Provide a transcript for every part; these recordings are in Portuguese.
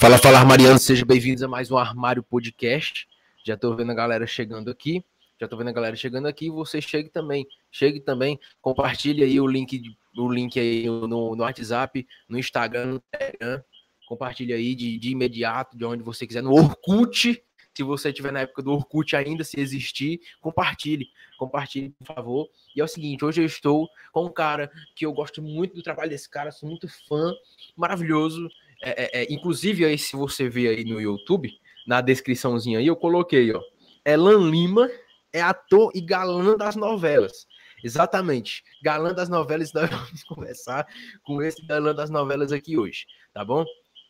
Fala, fala, Armariano, sejam bem-vindos a mais um Armário Podcast. Já tô vendo a galera chegando aqui. Já tô vendo a galera chegando aqui. Você chegue também. Chegue também. Compartilhe aí o link, o link aí no, no WhatsApp, no Instagram, no Telegram. Compartilhe aí de, de imediato, de onde você quiser, no Orkut. Se você estiver na época do Orkut ainda, se existir, compartilhe. Compartilhe, por favor. E é o seguinte, hoje eu estou com um cara que eu gosto muito do trabalho desse cara, sou muito fã, maravilhoso. É, é, é, inclusive, aí, se você ver aí no YouTube, na descriçãozinha aí, eu coloquei, ó. Elan Lima é ator e galã das novelas. Exatamente. Galã das novelas, nós vamos conversar com esse galã das novelas aqui hoje, tá bom?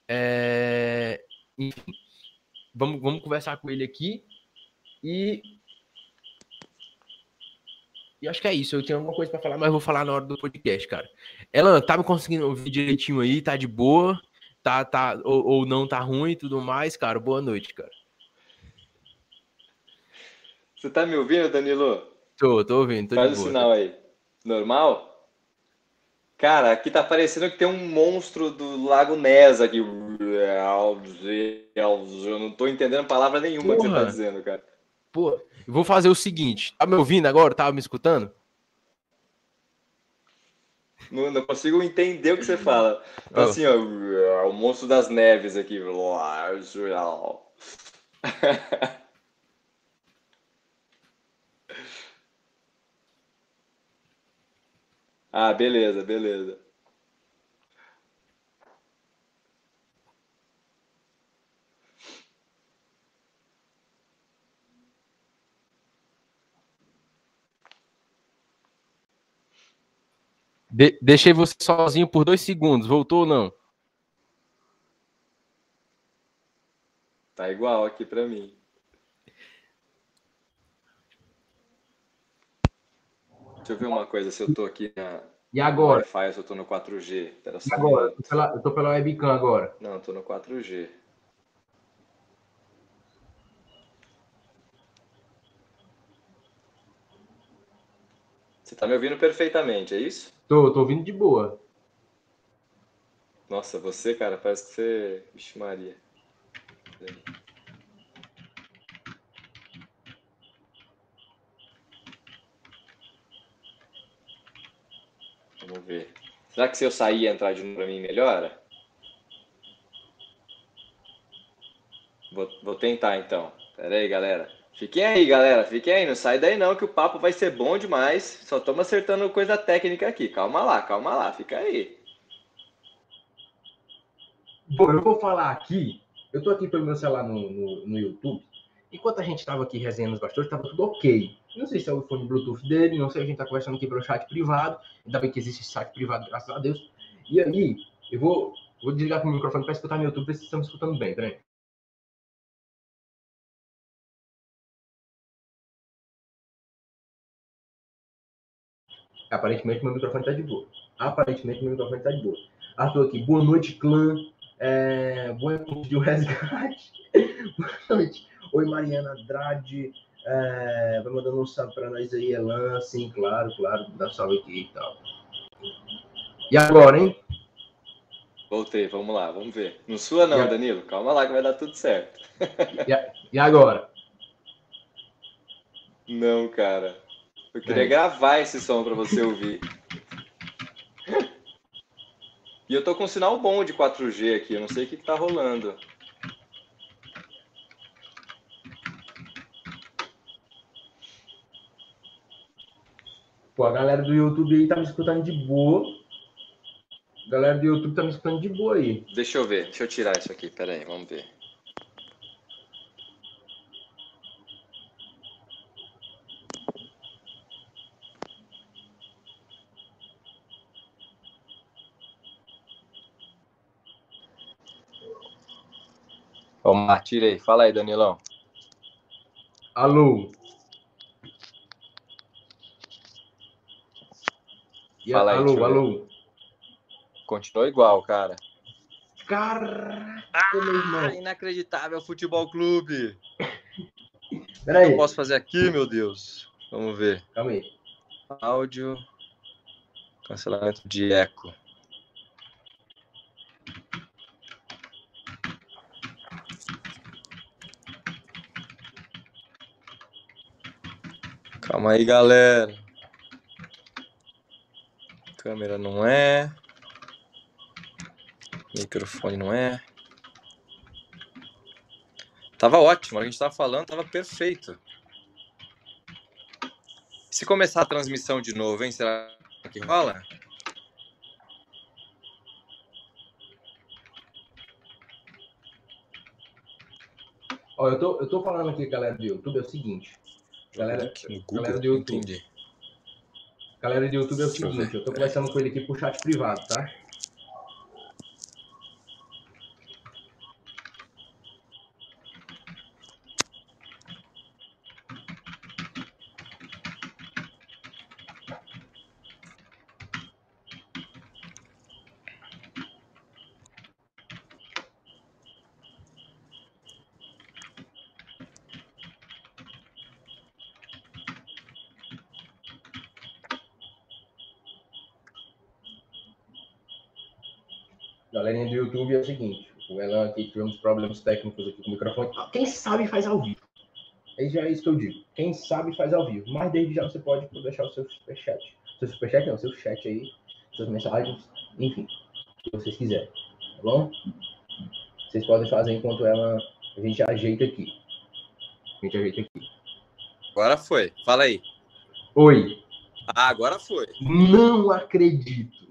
É... Enfim, vamos, vamos conversar com ele aqui. E. E acho que é isso. Eu tenho alguma coisa para falar, mas vou falar na hora do podcast, cara. Elan, tá me conseguindo ouvir direitinho aí? Tá de boa? Tá, tá, ou, ou não tá ruim e tudo mais, cara? Boa noite, cara. Você tá me ouvindo, Danilo? Tô, tô ouvindo. Tô Faz o boa, sinal tá? aí. Normal? Cara, aqui tá parecendo que tem um monstro do Lago Ness aqui. Eu não tô entendendo palavra nenhuma Porra. que você tá dizendo, cara. Pô, vou fazer o seguinte. Tá me ouvindo agora? Tava me escutando? Não, não consigo entender o que você fala. Tá oh. Assim, ó, o monstro das neves aqui. Ah, beleza, beleza. De deixei você sozinho por dois segundos. Voltou ou não? Tá igual aqui para mim. Deixa eu ver uma coisa, se eu tô aqui na. E agora? Wi-Fi, se eu tô no 4G. Pera só agora? Eu tô, pela, eu tô pela webcam agora. Não, eu tô no 4G. Você tá me ouvindo perfeitamente, é isso? Tô, tô ouvindo de boa. Nossa, você, cara, parece que você. Vixe, Maria. Vamos ver. Será que se eu sair e entrar de novo para mim melhora? Vou, vou tentar então. Pera aí, galera. Fiquem aí, galera. Fiquem aí. Não sai daí não, que o papo vai ser bom demais. Só estamos acertando coisa técnica aqui. Calma lá, calma lá. Fica aí. Bom, eu vou falar aqui. Eu tô aqui pelo meu celular no, no, no YouTube. Enquanto a gente estava aqui resenhando os bastidores, estava tudo ok. Não sei se é o fone Bluetooth dele, não sei, a gente está conversando aqui pelo chat privado. Ainda bem que existe chat privado, graças a Deus. E aí, eu vou, vou desligar com o microfone para escutar no YouTube, ver se estamos escutando bem, peraí. Aparentemente meu microfone está de boa. Aparentemente meu microfone está de boa. Arthur aqui, boa noite, clã. É, boa noite de resgate. boa noite. Oi, Mariana Andrade. É, vai mandando um salve para nós aí, Elan. Sim, claro, claro. Dá salve aqui e tal. E agora, hein? Voltei, vamos lá, vamos ver. Não sua não, e Danilo. Calma lá que vai dar tudo certo. E, e agora? Não, cara. Eu queria é. gravar esse som para você ouvir. E eu tô com um sinal bom de 4G aqui, eu não sei o que, que tá rolando. Pô, a galera do YouTube aí tá me escutando de boa. A galera do YouTube tá me escutando de boa aí. Deixa eu ver, deixa eu tirar isso aqui, pera aí, vamos ver. Lá, tirei. Fala aí, Danilão. Alô. Fala aí, alô, alô. Continua igual, cara. Caraca, meu irmão. Inacreditável Futebol Clube. Peraí. O que eu posso fazer aqui, meu Deus? Vamos ver. Calma aí. Áudio. Cancelamento de eco. Calma aí, galera. Câmera não é. Microfone não é. Tava ótimo, a gente tava falando, tava perfeito. Se começar a transmissão de novo, hein? Será que rola? Ó, eu tô, eu tô falando aqui, galera do YouTube, é o seguinte. Galera, galera do YouTube. Galera do YouTube é o seguinte, eu tô conversando com ele aqui por chat privado, tá? Galerinha do YouTube é o seguinte, o Elan aqui tivemos problemas técnicos aqui com o microfone. Quem sabe faz ao vivo. É já é isso que eu digo. Quem sabe faz ao vivo. Mas desde já você pode deixar o seu superchat. Seu superchat não, seu chat aí, suas mensagens, enfim, o que vocês quiserem. Tá bom? Vocês podem fazer enquanto ela a gente ajeita aqui. A gente ajeita aqui. Agora foi. Fala aí. Oi. Ah, agora foi. Não acredito.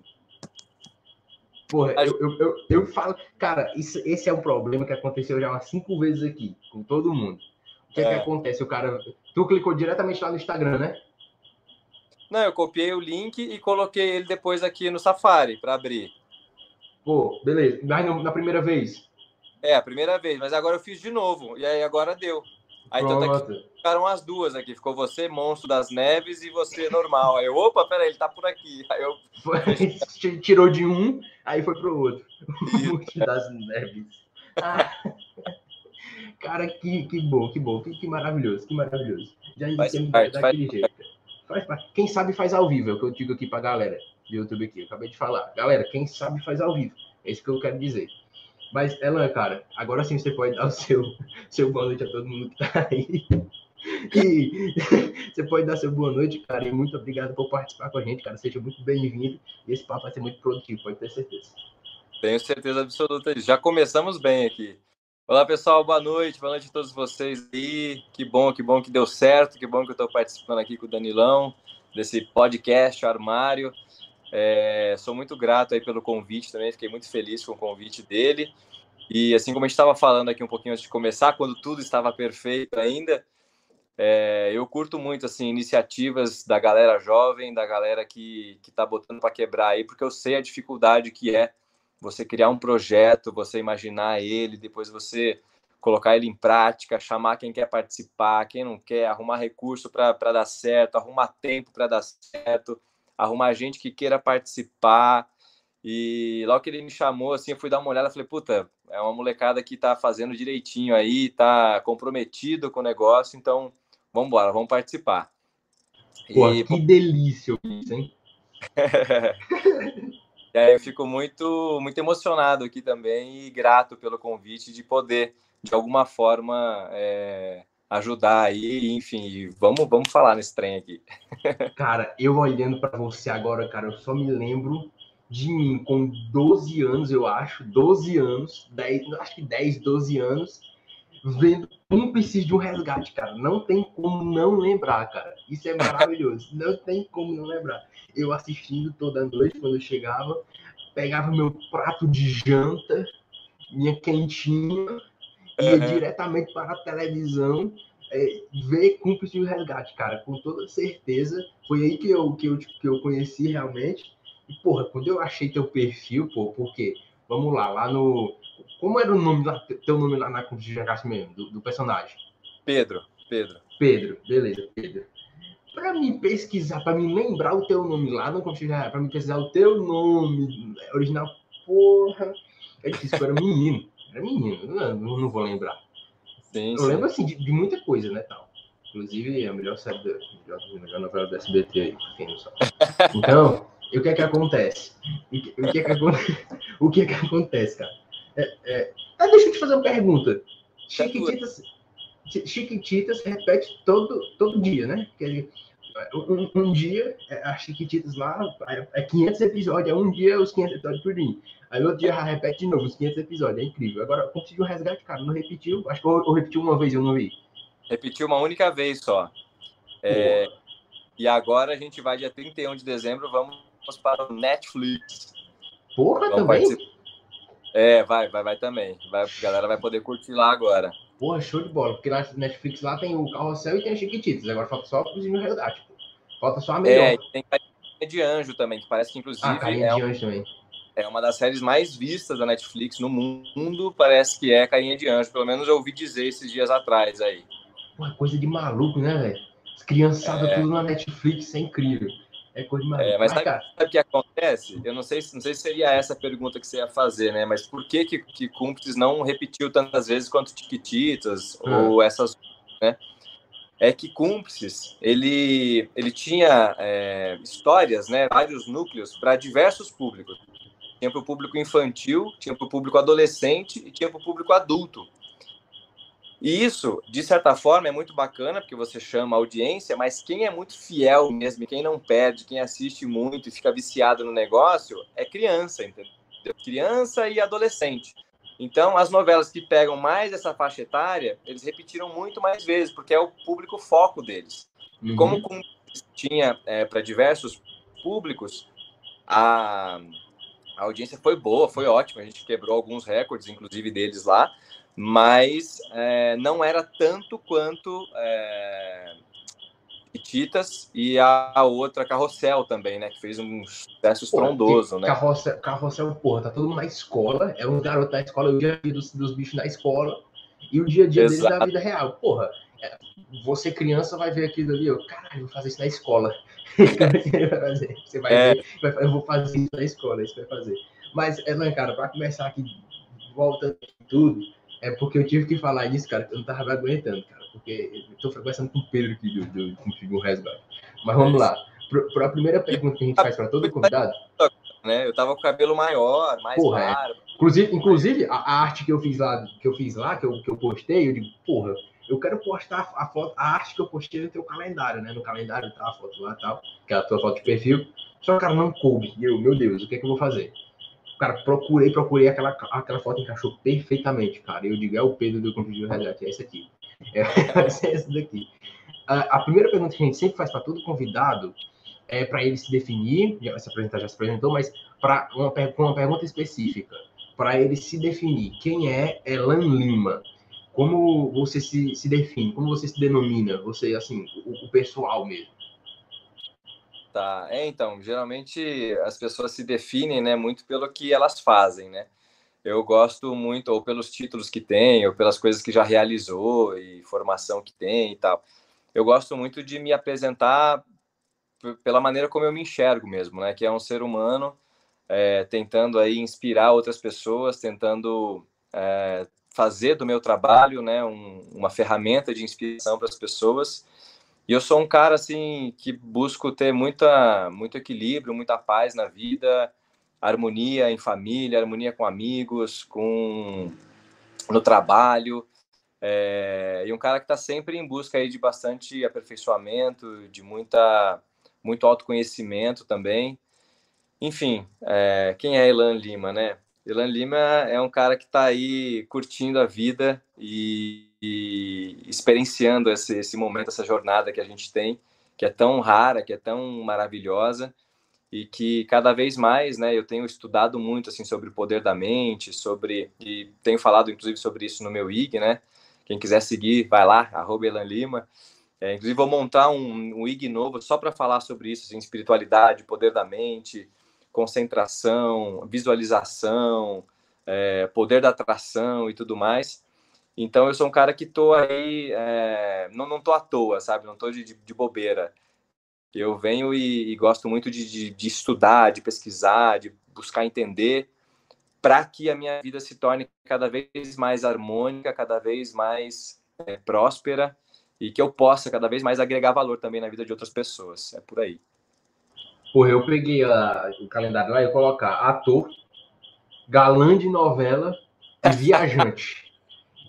Porra, eu, eu, eu, eu, falo, cara, isso, esse é um problema que aconteceu já umas cinco vezes aqui, com todo mundo. O que é, é que acontece? O cara. Tu clicou diretamente lá no Instagram, né? Não, eu copiei o link e coloquei ele depois aqui no Safari para abrir. Pô, beleza. Mas na primeira vez? É, a primeira vez, mas agora eu fiz de novo. E aí agora deu. Aí então tá aqui, ficaram as duas aqui. Ficou você, monstro das neves, e você normal. Aí eu, opa, peraí, ele tá por aqui. Aí eu. Tirou de um, aí foi pro outro. monstro das neves. Ah. Cara, que, que bom, que bom, que, que maravilhoso, que maravilhoso. Já iniciamos daquele faz, jeito. Faz, faz, quem sabe faz ao vivo, é o que eu digo aqui pra galera do YouTube aqui. Eu acabei de falar. Galera, quem sabe faz ao vivo. É isso que eu quero dizer. Mas, Elan, cara, agora sim você pode dar o seu, seu boa noite a todo mundo que tá aí. E você pode dar seu boa noite, cara, e muito obrigado por participar com a gente, cara. Seja muito bem-vindo. E esse papo vai ser muito produtivo, pode ter certeza. Tenho certeza absoluta. Já começamos bem aqui. Olá, pessoal, boa noite, boa noite a todos vocês aí. Que bom, que bom que deu certo, que bom que eu estou participando aqui com o Danilão, desse podcast Armário. É, sou muito grato aí pelo convite também, fiquei muito feliz com o convite dele. E assim como a gente estava falando aqui um pouquinho antes de começar, quando tudo estava perfeito ainda, é, eu curto muito assim iniciativas da galera jovem, da galera que está botando para quebrar aí, porque eu sei a dificuldade que é você criar um projeto, você imaginar ele, depois você colocar ele em prática, chamar quem quer participar, quem não quer, arrumar recurso para dar certo, arrumar tempo para dar certo arrumar gente que queira participar. E logo que ele me chamou, assim, eu fui dar uma olhada, falei, puta, é uma molecada que tá fazendo direitinho aí, tá comprometido com o negócio, então vamos embora, vamos participar. Pô, e, que delícia isso, hein? e aí eu fico muito, muito emocionado aqui também e grato pelo convite de poder, de alguma forma, é, ajudar aí, enfim, vamos, vamos falar nesse trem aqui. cara, eu olhando para você agora, cara, eu só me lembro de mim com 12 anos, eu acho, 12 anos, 10, acho que 10, 12 anos, vendo cúmplices de um resgate, cara. Não tem como não lembrar, cara. Isso é maravilhoso. não tem como não lembrar. Eu assistindo toda noite quando eu chegava, pegava meu prato de janta, minha quentinha, ia uhum. diretamente para a televisão é, ver Cúmplice de Resgate, cara, com toda certeza. Foi aí que eu, que eu, que eu conheci realmente. E, porra, quando eu achei teu perfil, pô, porque, vamos lá, lá no. Como era o nome lá, teu nome lá na Cúmplice de Resgate mesmo, do, do personagem? Pedro, Pedro. Pedro, beleza, Pedro. Para me pesquisar, para me lembrar o teu nome lá no Cúmplice de Resgate, para me pesquisar o teu nome original, porra, é difícil, eu era menino. Era menino, não, não vou lembrar. Sim, eu sim. lembro assim de, de, muita coisa, né, tal. Inclusive a melhor série da melhor, melhor novela da SBT aí, quem não sabe. Então, o que é que acontece? O que, o que é que, o que, é que acontece, cara? É, é... Ah, deixa eu te fazer uma pergunta. Chiquititas, Chiquititas repete todo, todo dia, né? Um, um dia, é, a Chiquititas lá, é 500 episódios, é um dia os 500 episódios por dia. Aí outro dia repete de novo os 500 episódios, é incrível. Agora, conseguiu resgate, cara, não repetiu, acho que eu, eu repetiu uma vez, eu não vi. Repetiu uma única vez só. É, e agora a gente vai, dia 31 de dezembro, vamos para o Netflix. Porra, vamos também? Participar. É, vai, vai, vai também. Vai, a galera vai poder curtir lá agora. Porra, show de bola. Porque na Netflix lá tem o Carrossel e tem a Chiquititas. Agora falta só o Cozinho Resgate. Falta só a melhor. É, tem Carinha de Anjo também, que parece que inclusive ah, Carinha é, de Anjo também. é uma das séries mais vistas da Netflix no mundo. Parece que é Carinha de Anjo. Pelo menos eu ouvi dizer esses dias atrás aí. Uma coisa de maluco, né, velho? Criançada é. tudo na Netflix, é incrível. É coisa de maluco. É, mas sabe, o que acontece? Eu não sei, não sei se seria essa a pergunta que você ia fazer, né? Mas por que que, que Cúmplices não repetiu tantas vezes quanto Tiquititas ah. ou essas, né? É que Cúmplices, ele, ele tinha é, histórias, né? Vários núcleos para diversos públicos. Tinha para o público infantil, tinha para o público adolescente e tinha para o público adulto. E isso, de certa forma, é muito bacana, porque você chama a audiência, mas quem é muito fiel mesmo, quem não perde, quem assiste muito e fica viciado no negócio, é criança, entendeu? Criança e adolescente. Então, as novelas que pegam mais essa faixa etária, eles repetiram muito mais vezes, porque é o público foco deles. Uhum. Como tinha é, para diversos públicos, a, a audiência foi boa, foi ótima. A gente quebrou alguns recordes, inclusive deles lá mas é, não era tanto quanto é, Titas e a, outra Carrossel também, né? Que fez um sucesso estrondoso, né? Carrossel, Carrossel, porra, tá todo mundo na escola, é um garoto da escola, o dia a dia dos, dos bichos na escola e o dia a dia Exato. deles da vida real. Porra, é, você criança vai ver aquilo ali, eu, caralho, vou fazer isso na escola. você vai é. ver, vai, eu vou fazer isso na escola, isso vai fazer. Mas, é, cara, para começar aqui, volta tudo, é porque eu tive que falar isso, cara, que eu não tava aguentando, cara, porque eu tô conversando com o Pedro aqui do, do, do Resgate. Mas vamos lá. Para a primeira pergunta que a gente faz para todo convidado. Né? Eu tava com o cabelo maior, mais porra, claro. É. Inclusive, inclusive a, a, arte que eu fiz lá, que eu fiz lá, que eu, que eu postei, eu digo, porra, eu quero postar a foto, a arte que eu postei no teu calendário, né? No calendário tá a foto lá e tal, que é a tua foto de perfil. Só, cara, não coube. E eu, meu Deus, o que é que eu vou fazer? Cara, procurei, procurei, aquela, aquela foto encaixou perfeitamente, cara. Eu digo, é o Pedro do Convívio Resgate, é esse aqui. É, esse daqui. A, a, primeira pergunta que a gente sempre faz para todo convidado é para ele se definir, já se apresentar, já se apresentou, mas para uma, uma pergunta específica, para ele se definir. Quem é Elan Lima? Como você se, se define? Como você se denomina? Você, assim, o, o pessoal mesmo. Tá. É, então, geralmente as pessoas se definem, né, muito pelo que elas fazem, né? Eu gosto muito, ou pelos títulos que tem, ou pelas coisas que já realizou e formação que tem e tal. Eu gosto muito de me apresentar pela maneira como eu me enxergo mesmo, né? Que é um ser humano é, tentando aí inspirar outras pessoas, tentando é, fazer do meu trabalho, né, um, uma ferramenta de inspiração para as pessoas e eu sou um cara assim que busco ter muita, muito equilíbrio, muita paz na vida, harmonia em família, harmonia com amigos, com no trabalho. É, e um cara que está sempre em busca aí de bastante aperfeiçoamento, de muita, muito autoconhecimento também. Enfim, é, quem é Elan Lima, né? Elan Lima é um cara que está aí curtindo a vida e, e experienciando esse, esse momento, essa jornada que a gente tem, que é tão rara, que é tão maravilhosa e que cada vez mais, né, eu tenho estudado muito assim sobre o poder da mente, sobre e tenho falado inclusive sobre isso no meu IG, né? Quem quiser seguir, vai lá, Elan Lima. É, inclusive vou montar um, um IG novo só para falar sobre isso, assim, espiritualidade, poder da mente, concentração, visualização, é, poder da atração e tudo mais. Então eu sou um cara que tô aí, é, não, não tô à toa, sabe? Não tô de, de bobeira. Eu venho e, e gosto muito de, de, de, estudar, de pesquisar, de buscar entender, para que a minha vida se torne cada vez mais harmônica, cada vez mais é, próspera e que eu possa cada vez mais agregar valor também na vida de outras pessoas. É por aí. Porra, eu peguei a, o calendário lá e colocar ator, galã de novela e viajante.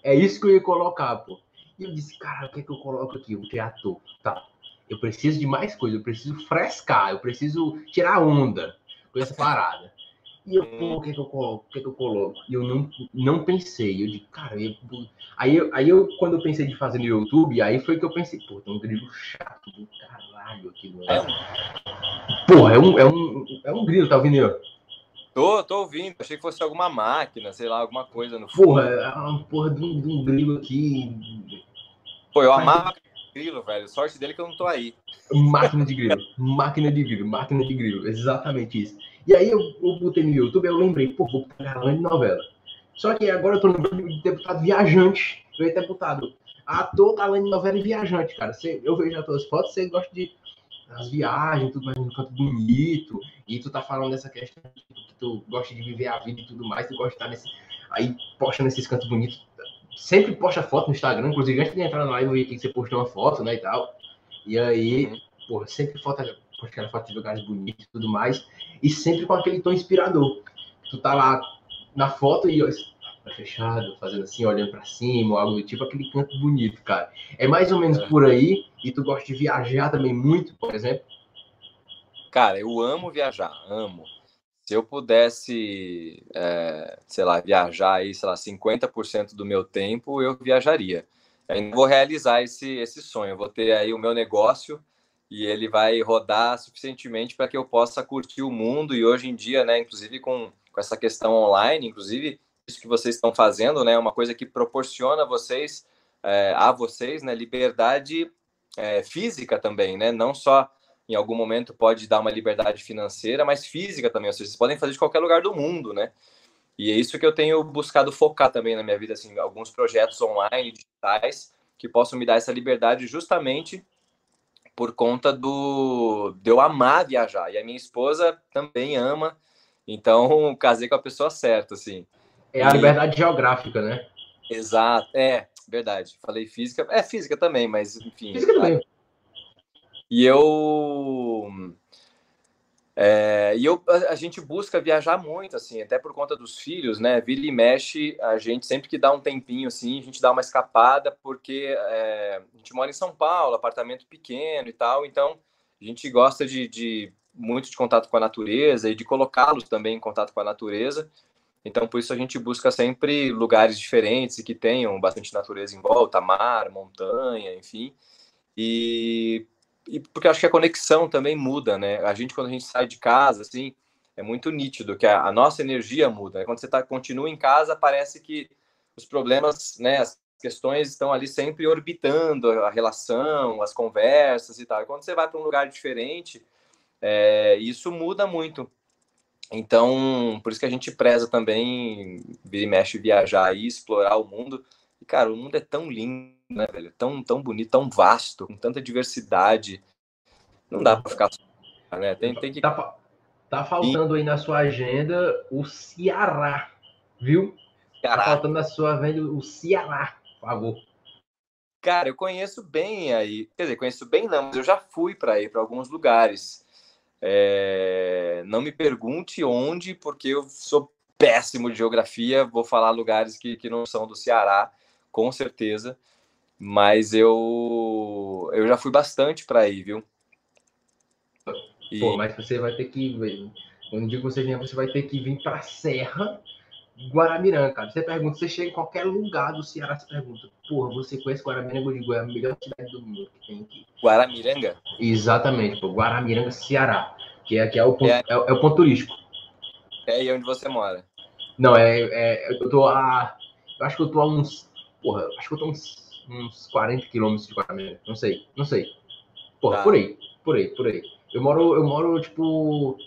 É isso que eu ia colocar, pô. E eu disse, cara, o que é que eu coloco aqui? O teatro, tá. Eu preciso de mais coisa, eu preciso frescar, eu preciso tirar onda com essa parada. E eu, pô, o que, que eu coloco? O que, que eu coloco? E eu não, não pensei. Eu digo, cara, eu, aí, eu, aí eu, quando eu pensei de fazer no YouTube, aí foi que eu pensei, pô, tem um grilo chato do caralho aqui no. É. Porra, é um, é um, é um grilo, tá ouvindo aí? Tô, tô ouvindo. Achei que fosse alguma máquina, sei lá, alguma coisa no fundo. Porra, é uma porra de um, de um grilo aqui. Pô, eu amava grilo, velho. Sorte dele que eu não tô aí. Máquina de grilo. máquina de grilo, máquina de grilo. Exatamente isso. E aí eu, eu botei no YouTube eu lembrei, pô, vou botar galã de novela. Só que agora eu tô lembrando de ter botado viajante. Eu ia ter botado ator, galã de novela e viajante, cara. Você, eu vejo as tuas fotos, você gosta de as viagens, tudo mais no canto bonito, e tu tá falando dessa questão que tu gosta de viver a vida e tudo mais, tu gosta de estar nesse. Aí posta nesses cantos bonitos. Sempre posta foto no Instagram, inclusive antes de entrar na live eu vi que você postou uma foto, né, e tal. E aí, uhum. porra, sempre foto aquela foto de lugares bonitos e tudo mais, e sempre com aquele tom inspirador. Tu tá lá na foto e ó, tá fechado, fazendo assim, olhando para cima, algo do tipo, aquele canto bonito, cara. É mais ou menos é. por aí, e tu gosta de viajar também muito, por exemplo? Cara, eu amo viajar, amo. Se eu pudesse, é, sei lá, viajar aí, sei lá, 50% do meu tempo, eu viajaria. Ainda vou realizar esse, esse sonho. Eu vou ter aí o meu negócio, e ele vai rodar suficientemente para que eu possa curtir o mundo e hoje em dia, né, inclusive com, com essa questão online, inclusive isso que vocês estão fazendo, né, é uma coisa que proporciona a vocês, é, a vocês, né, liberdade é, física também, né, não só em algum momento pode dar uma liberdade financeira, mas física também, ou seja, vocês podem fazer de qualquer lugar do mundo, né, e é isso que eu tenho buscado focar também na minha vida, assim, alguns projetos online, digitais, que possam me dar essa liberdade justamente por conta do de eu amar viajar. E a minha esposa também ama, então casei com a pessoa certa, assim. É a liberdade geográfica, né? Exato, é, verdade. Falei física, é física também, mas enfim. Física também. E eu é, e eu, a, a, gente busca viajar muito, assim, até por conta dos filhos, né? Vira e mexe, a gente sempre que dá um tempinho, assim, a gente dá uma escapada, porque é, a gente mora em São Paulo, apartamento pequeno e tal, então a gente gosta de, de muito de contato com a natureza e de colocá-los também em contato com a natureza. Então, por isso a gente busca sempre lugares diferentes e que tenham bastante natureza em volta, mar, montanha, enfim. E e porque acho que a conexão também muda, né? A gente, quando a gente sai de casa, assim, é muito nítido que a, a nossa energia muda. Quando você tá, continua em casa, parece que os problemas, né, as questões estão ali sempre orbitando a relação, as conversas e tal. E quando você vai para um lugar diferente, é, isso muda muito. Então, por isso que a gente preza também, vir e mexe, viajar e explorar o mundo. E, cara, o mundo é tão lindo né, velho? Tão, tão bonito, tão vasto, com tanta diversidade. Não dá para ficar só, né? Tem, tem que. Tá, tá faltando e... aí na sua agenda o Ceará, viu? Tá Ceará. Tá faltando na sua agenda o Ceará, por favor. Cara, eu conheço bem aí. Quer dizer, conheço bem não, mas eu já fui para ir para alguns lugares. É... Não me pergunte onde, porque eu sou péssimo de geografia. Vou falar lugares que, que não são do Ceará, com certeza. Mas eu eu já fui bastante para aí, viu? E... Pô, mas você vai ter que. Quando digo você vem, você vai ter que vir para Serra Guaramiranga, cara. Você pergunta, você chega em qualquer lugar do Ceará, você pergunta, porra, você conhece Guaramiranga? de digo, é a melhor cidade do mundo que tem aqui. Guaramiranga? Exatamente, pô, Guaramiranga, Ceará. Que é, que é, o, ponto, é, é, é o ponto turístico. É aí onde você mora? Não, é, é. Eu tô a. Eu acho que eu tô a uns. Porra, acho que eu tô uns uns 40 quilômetros de Guaramirim. Não sei, não sei. Porra, tá. por aí, por aí, por aí. Eu moro, eu moro, tipo,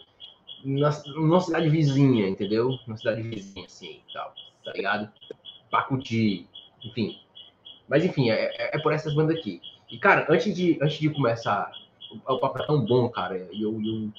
na, numa cidade vizinha, entendeu? Numa cidade vizinha, assim, tal, tá ligado? Pacuti, enfim. Mas, enfim, é, é, é, por essas bandas aqui. E, cara, antes de, antes de começar, o, o papo é tão bom, cara, e eu, eu,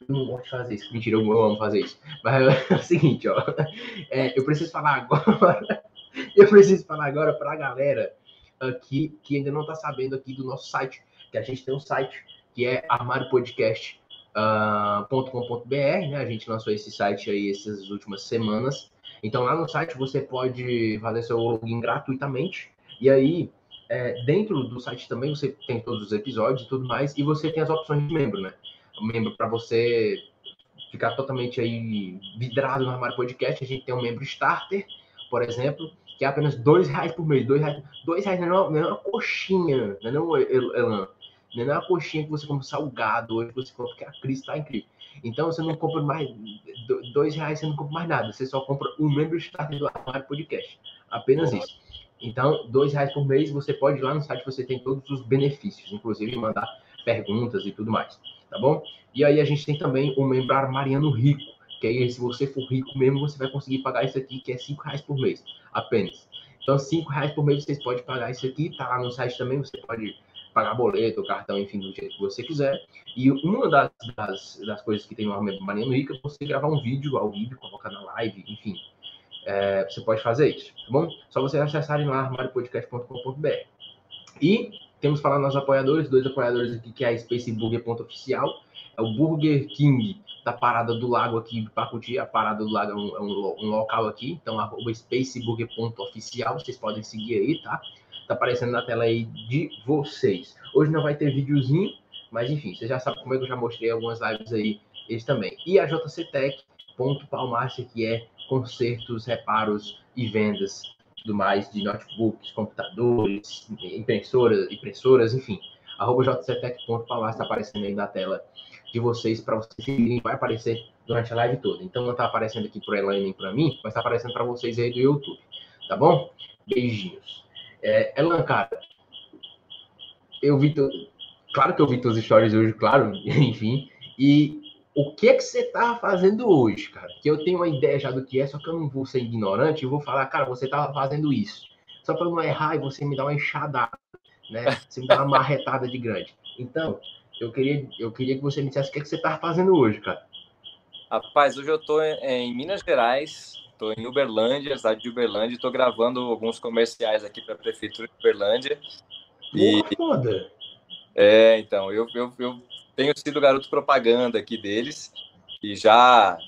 eu, não gosto de fazer isso. Mentira, eu, eu amo fazer isso. Mas é o seguinte, ó. É, eu preciso falar agora. Eu preciso falar agora pra galera aqui que ainda não está sabendo aqui do nosso site, que a gente tem um site que é armariopodcast.com.br, uh, né? A gente lançou esse site aí essas últimas semanas. Então lá no site você pode fazer seu login gratuitamente e aí é, dentro do site também você tem todos os episódios e tudo mais, e você tem as opções de membro, né? O membro para você ficar totalmente aí vidrado no Armário Podcast, a gente tem um membro starter, por exemplo, que é apenas dois reais por mês. Dois reais, dois reais não, é, não é uma coxinha, não é não, Elan? Não é uma coxinha que você compra salgado, hoje você compra que a Cris tá incrível. Então você não compra mais dois reais, você não compra mais nada. Você só compra um membro starter do Armário Podcast. Apenas isso. Então, dois reais por mês, você pode ir lá no site, você tem todos os benefícios, inclusive mandar perguntas e tudo mais, tá bom? E aí a gente tem também o membro armariano rico, que aí se você for rico mesmo, você vai conseguir pagar isso aqui, que é cinco reais por mês, apenas. Então, cinco reais por mês vocês podem pagar isso aqui, tá lá no site também, você pode pagar boleto, cartão, enfim, do jeito que você quiser. E uma das, das, das coisas que tem no Armariano Rico é você gravar um vídeo ao vivo, colocar na live, enfim, é, você pode fazer isso, tá bom? Só vocês acessarem lá armariopodcast.com.br. E temos falando nos apoiadores, dois apoiadores aqui, que é a spaceburger.oficial, é o Burger King da Parada do Lago aqui de Pacuti. A Parada do Lago é um, é um, um local aqui, então arroba spaceburger.oficial, vocês podem seguir aí, tá? Tá aparecendo na tela aí de vocês. Hoje não vai ter videozinho, mas enfim, você já sabe como é que eu já mostrei algumas lives aí, eles também. E a JC Tech, ponto Palmaster, que é consertos, reparos e vendas tudo mais de notebooks, computadores, impressoras, impressoras enfim. Arroba jctech.palácio está aparecendo aí na tela de vocês para vocês seguirem, vai aparecer durante a live toda. Então não está aparecendo aqui para Elaine nem para mim, mas está aparecendo para vocês aí do YouTube, tá bom? Beijinhos. É, Elan, cara, eu vi, to... claro que eu vi todas as histórias hoje, claro, enfim, e o que é que você tá fazendo hoje, cara? Que eu tenho uma ideia já do que é, só que eu não vou ser ignorante, eu vou falar, cara, você tava fazendo isso. Só para não errar e você me dar uma enxadada, né? Você me dá uma marretada de grande. Então, eu queria, eu queria que você me dissesse o que, é que você tava fazendo hoje, cara. Rapaz, hoje eu tô em Minas Gerais, tô em Uberlândia, cidade de Uberlândia, e tô gravando alguns comerciais aqui para a prefeitura de Uberlândia. E... foda! É, então, eu, eu, eu tenho sido garoto propaganda aqui deles e já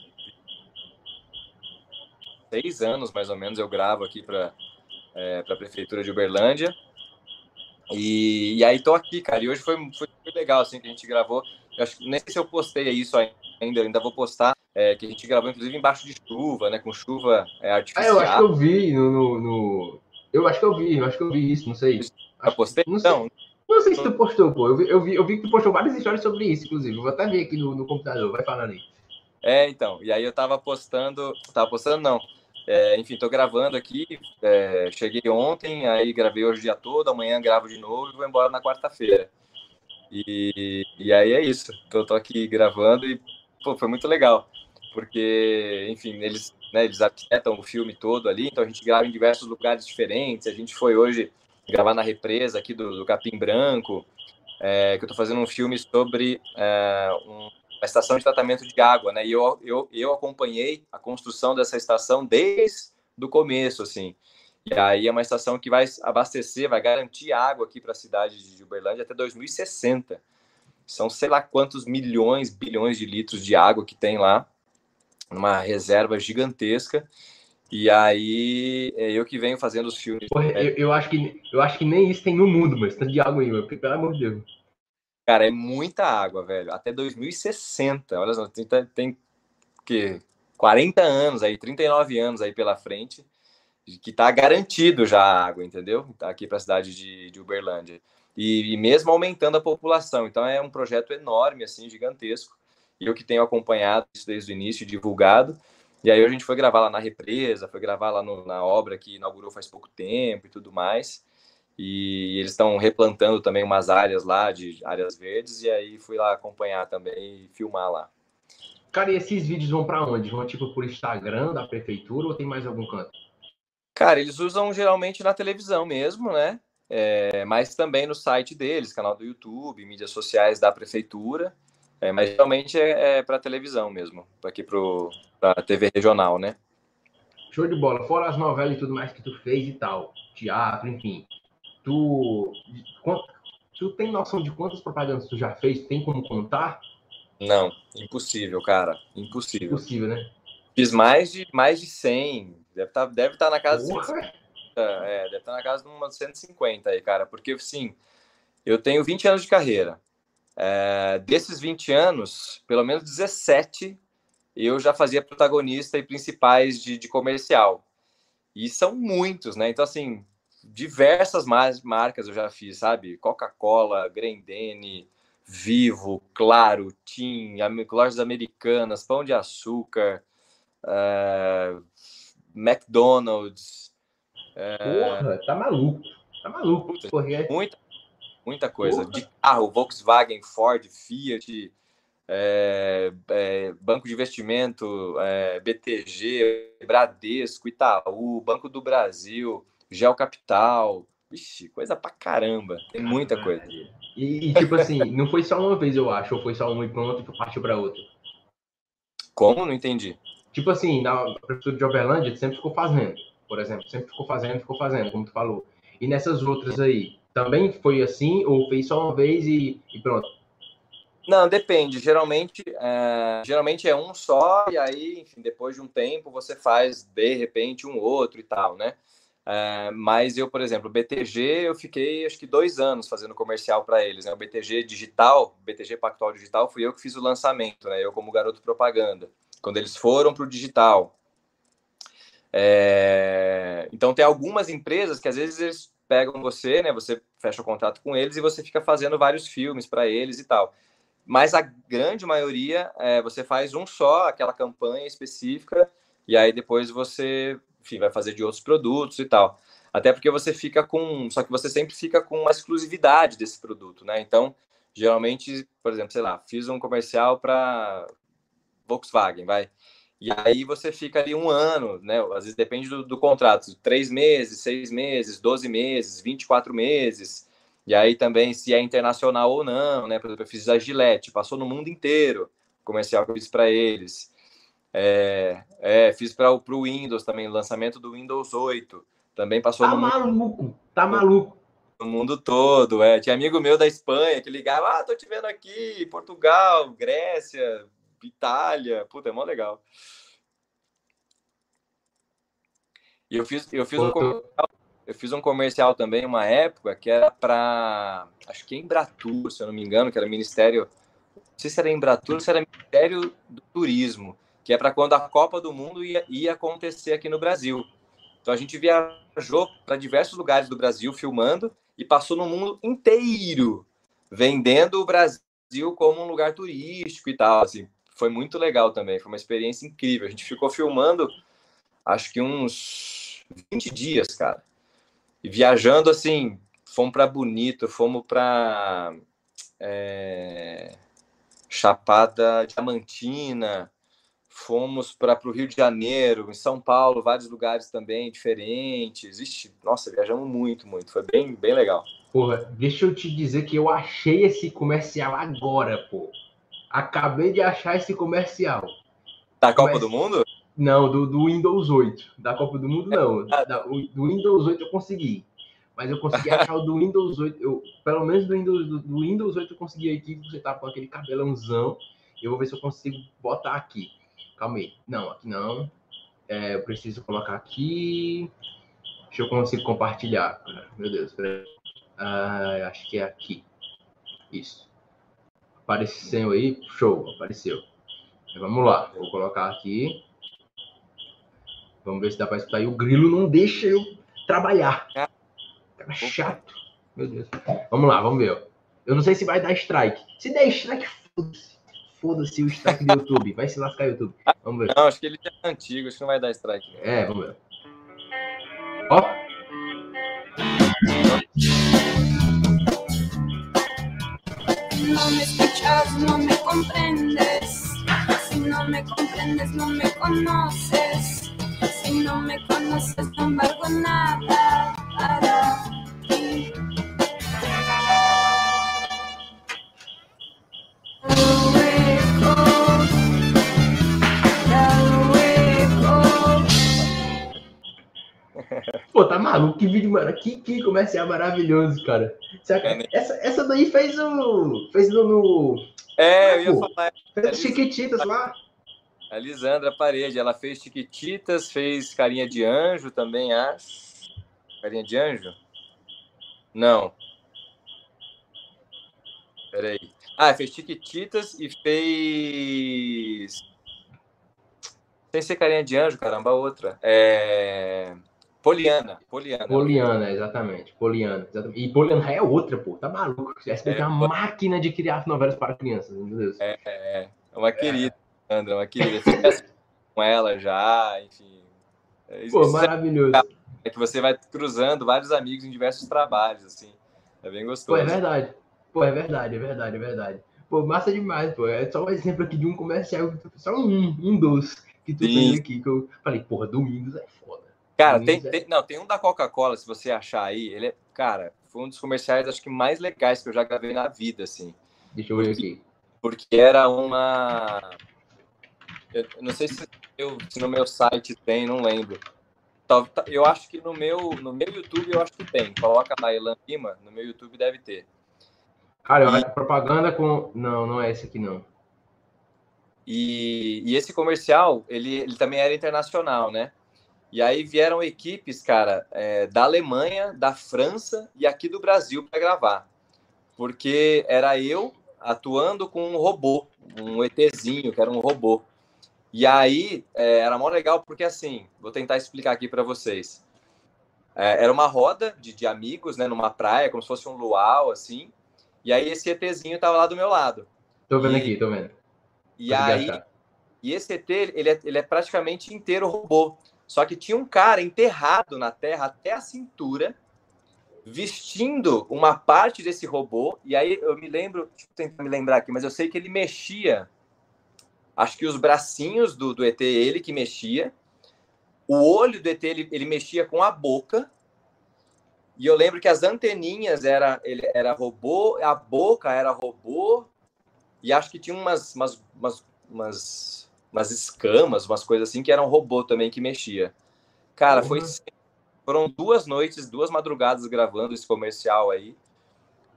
seis anos mais ou menos eu gravo aqui para é, a prefeitura de Uberlândia e, e aí tô aqui, cara. E hoje foi, foi legal assim que a gente gravou. Eu acho, nem sei se eu postei isso ainda, ainda vou postar. É, que a gente gravou inclusive embaixo de chuva, né? Com chuva é, artificial. Ah, eu acho que eu vi no, no, no, Eu acho que eu vi, eu acho que eu vi isso, não sei. Eu postei? Não sei. Não sei se tu postou, pô. Eu vi, eu vi, eu vi que tu postou várias histórias sobre isso, inclusive. vou até ver aqui no, no computador. Vai falando aí. É, então. E aí eu tava postando. Tava postando, não. É, enfim, tô gravando aqui. É, cheguei ontem, aí gravei hoje o dia todo. Amanhã gravo de novo e vou embora na quarta-feira. E, e aí é isso. Tô, tô aqui gravando e pô, foi muito legal. Porque, enfim, eles, né, eles arquitetam o filme todo ali, então a gente grava em diversos lugares diferentes. A gente foi hoje gravar na represa aqui do, do Capim Branco, é, que eu estou fazendo um filme sobre é, um, uma estação de tratamento de água, né? E eu, eu, eu acompanhei a construção dessa estação desde o começo, assim. E aí é uma estação que vai abastecer, vai garantir água aqui para a cidade de Uberlândia até 2060. São sei lá quantos milhões, bilhões de litros de água que tem lá, uma reserva gigantesca. E aí é eu que venho fazendo os filmes. Porra, eu, eu, acho que, eu acho que nem isso tem no mundo, mas tanto de água aí, meu, pelo amor de Deus. Cara, é muita água, velho. Até 2060. Olha só, tem, tem que 40 anos aí, 39 anos aí pela frente, que tá garantido já a água, entendeu? Tá aqui para a cidade de, de Uberlândia. E, e, mesmo aumentando a população. Então é um projeto enorme, assim, gigantesco. E eu que tenho acompanhado isso desde o início, divulgado. E aí a gente foi gravar lá na represa, foi gravar lá no, na obra que inaugurou faz pouco tempo e tudo mais. E eles estão replantando também umas áreas lá, de áreas verdes, e aí fui lá acompanhar também e filmar lá. Cara, e esses vídeos vão para onde? Vão tipo por Instagram da prefeitura ou tem mais algum canto? Cara, eles usam geralmente na televisão mesmo, né? É, mas também no site deles, canal do YouTube, mídias sociais da prefeitura. É, mas realmente é, é para televisão mesmo, aqui para a TV regional, né? Show de bola. Fora as novelas e tudo mais que tu fez e tal, teatro, enfim. Tu, tu tem noção de quantas propagandas tu já fez? Tem como contar? Não, impossível, cara. Impossível. Impossível, né? Fiz mais de, mais de 100. Deve estar tá, deve tá na casa de é, deve estar na casa de umas 150 aí, cara, porque assim, eu tenho 20 anos de carreira. É, desses 20 anos, pelo menos 17 eu já fazia protagonista e principais de, de comercial. E são muitos, né? Então, assim, diversas marcas eu já fiz, sabe? Coca-Cola, Grendene, Vivo, Claro, Tim, lojas americanas, Pão de Açúcar, uh, McDonald's. Uh, Porra, tá maluco. Tá maluco. É muita, muita coisa. Porra. De carro, Volkswagen, Ford, Fiat, é, é, Banco de Investimento, é, BTG, Bradesco, Itaú, Banco do Brasil, Gel Capital. Ixi, coisa pra caramba. Tem muita coisa. E, e, tipo assim, não foi só uma vez, eu acho, ou foi só uma e pronto e partiu pra outra. Como? Não entendi. Tipo assim, na prefeitura de Uberlândia, sempre ficou fazendo, por exemplo. Sempre ficou fazendo, ficou fazendo, como tu falou. E nessas outras aí, também foi assim, ou fez só uma vez e, e pronto? Não, depende. Geralmente, é, geralmente é um só, e aí, enfim, depois de um tempo, você faz de repente um outro e tal, né? É, mas eu, por exemplo, BTG, eu fiquei acho que dois anos fazendo comercial para eles. Né? O BTG Digital, BTG Pactual Digital, fui eu que fiz o lançamento, né? Eu como garoto propaganda, quando eles foram para o digital. É... Então tem algumas empresas que às vezes eles pegam você, né? Você fecha o contrato com eles e você fica fazendo vários filmes para eles e tal mas a grande maioria é, você faz um só, aquela campanha específica, e aí depois você enfim, vai fazer de outros produtos e tal. Até porque você fica com. Só que você sempre fica com uma exclusividade desse produto, né? Então, geralmente, por exemplo, sei lá, fiz um comercial para Volkswagen, vai. E aí você fica ali um ano, né? Às vezes depende do, do contrato, três meses, seis meses, doze meses, 24 meses. E aí também se é internacional ou não, né? Por exemplo, eu fiz a Gillette, passou no mundo inteiro, comercial que eu fiz para eles. É, é, fiz para o Windows também, lançamento do Windows 8. Também passou tá no maluco, mundo, tá maluco. No mundo todo, é. Tinha amigo meu da Espanha que ligava, ah, tô te vendo aqui, Portugal, Grécia, Itália. Puta, é mó legal. E eu fiz, eu fiz um comercial eu fiz um comercial também, uma época, que era para. Acho que Embratur, se eu não me engano, que era Ministério. Não sei se era Embratur ou se era Ministério do Turismo, que é para quando a Copa do Mundo ia, ia acontecer aqui no Brasil. Então a gente viajou para diversos lugares do Brasil filmando e passou no mundo inteiro vendendo o Brasil como um lugar turístico e tal. Assim, foi muito legal também, foi uma experiência incrível. A gente ficou filmando, acho que uns 20 dias, cara. E viajando assim, fomos para Bonito, fomos para é, Chapada Diamantina, fomos para o Rio de Janeiro, em São Paulo, vários lugares também diferentes. Ixi, nossa, viajamos muito, muito. Foi bem, bem legal. Porra, deixa eu te dizer que eu achei esse comercial agora, pô. Acabei de achar esse comercial. Da Copa do Mundo? Não, do, do Windows 8. Da Copa do Mundo, não. Da, do Windows 8 eu consegui. Mas eu consegui achar o do Windows 8. Eu, pelo menos do Windows, do, do Windows 8 eu consegui aqui. Você tá com aquele cabelãozão. Eu vou ver se eu consigo botar aqui. Calma aí. Não, aqui não. É, eu preciso colocar aqui. Deixa eu conseguir compartilhar. Meu Deus, peraí. Ah, acho que é aqui. Isso. Apareceu aí? Show, apareceu. Vamos lá. Vou colocar aqui. Vamos ver se dá para escutar. E o grilo não deixa eu trabalhar. Cara chato. Meu Deus. Vamos lá, vamos ver. Eu não sei se vai dar strike. Se der strike, foda-se. Foda-se o strike do YouTube. Vai se lascar o YouTube. Vamos ver. Não, acho que ele é antigo, acho que não vai dar strike. É, vamos ver. Ó. No me escuchas, no me comprendes. Si no me comprendes, no me conoces. Si no me conoces, no valgo nada para ti. Pô, tá maluco? Que vídeo, mano. Que, que comercial maravilhoso, cara. É, essa, essa daí fez o. Fez no. no... É, eu ia falar. Fez Chiquititas lá. A Lisandra Parede, ela fez Chiquititas, fez Carinha de Anjo também, acho. Carinha de anjo? Não. Peraí. Ah, fez Chiquititas e fez. Sem ser carinha de anjo, caramba, outra. É. Poliana. Poliana. Poliana, exatamente. Poliana. Exatamente. E Poliana é outra, pô. Tá maluco. Essa é, é uma máquina de criar novelas para crianças, meu Deus. É, é, é uma querida, é. Andra, uma querida. Fiz com ela já, enfim. É pô, é maravilhoso. É que você vai cruzando vários amigos em diversos trabalhos, assim. É bem gostoso. Pô, é verdade. Pô, é verdade, é verdade, é verdade. Pô, massa demais, pô. É só um exemplo aqui de um comercial, só um, um dos que tu Sim. tem aqui, que eu falei, porra, Domingos é foda. Cara, tem, é... tem, não, tem um da Coca-Cola, se você achar aí, ele é, cara, foi um dos comerciais, acho que mais legais que eu já gravei na vida, assim. Deixa eu ver aqui. Porque era uma... Eu não sei se, eu, se no meu site tem, não lembro. Eu acho que no meu, no meu YouTube eu acho que tem. Coloca lá Elan Lima, no meu YouTube deve ter. Cara, e... propaganda com. Não, não é esse aqui não. E, e esse comercial, ele, ele também era internacional, né? E aí vieram equipes, cara, é, da Alemanha, da França e aqui do Brasil para gravar. Porque era eu atuando com um robô, um ETzinho, que era um robô. E aí é, era mó legal porque assim, vou tentar explicar aqui para vocês. É, era uma roda de, de amigos, né, numa praia, como se fosse um luau, assim. E aí esse ETzinho tava lá do meu lado. Tô vendo e, aqui, tô vendo. E aí, e esse ET, ele é, ele é praticamente inteiro robô. Só que tinha um cara enterrado na terra até a cintura, vestindo uma parte desse robô. E aí eu me lembro, deixa eu tentar me lembrar aqui, mas eu sei que ele mexia. Acho que os bracinhos do, do ET, ele que mexia. O olho do ET, ele, ele mexia com a boca. E eu lembro que as anteninhas era, ele era robô, a boca era robô, e acho que tinha umas, umas, umas, umas, umas escamas, umas coisas assim, que eram robô também que mexia. Cara, uhum. foi foram duas noites, duas madrugadas gravando esse comercial aí.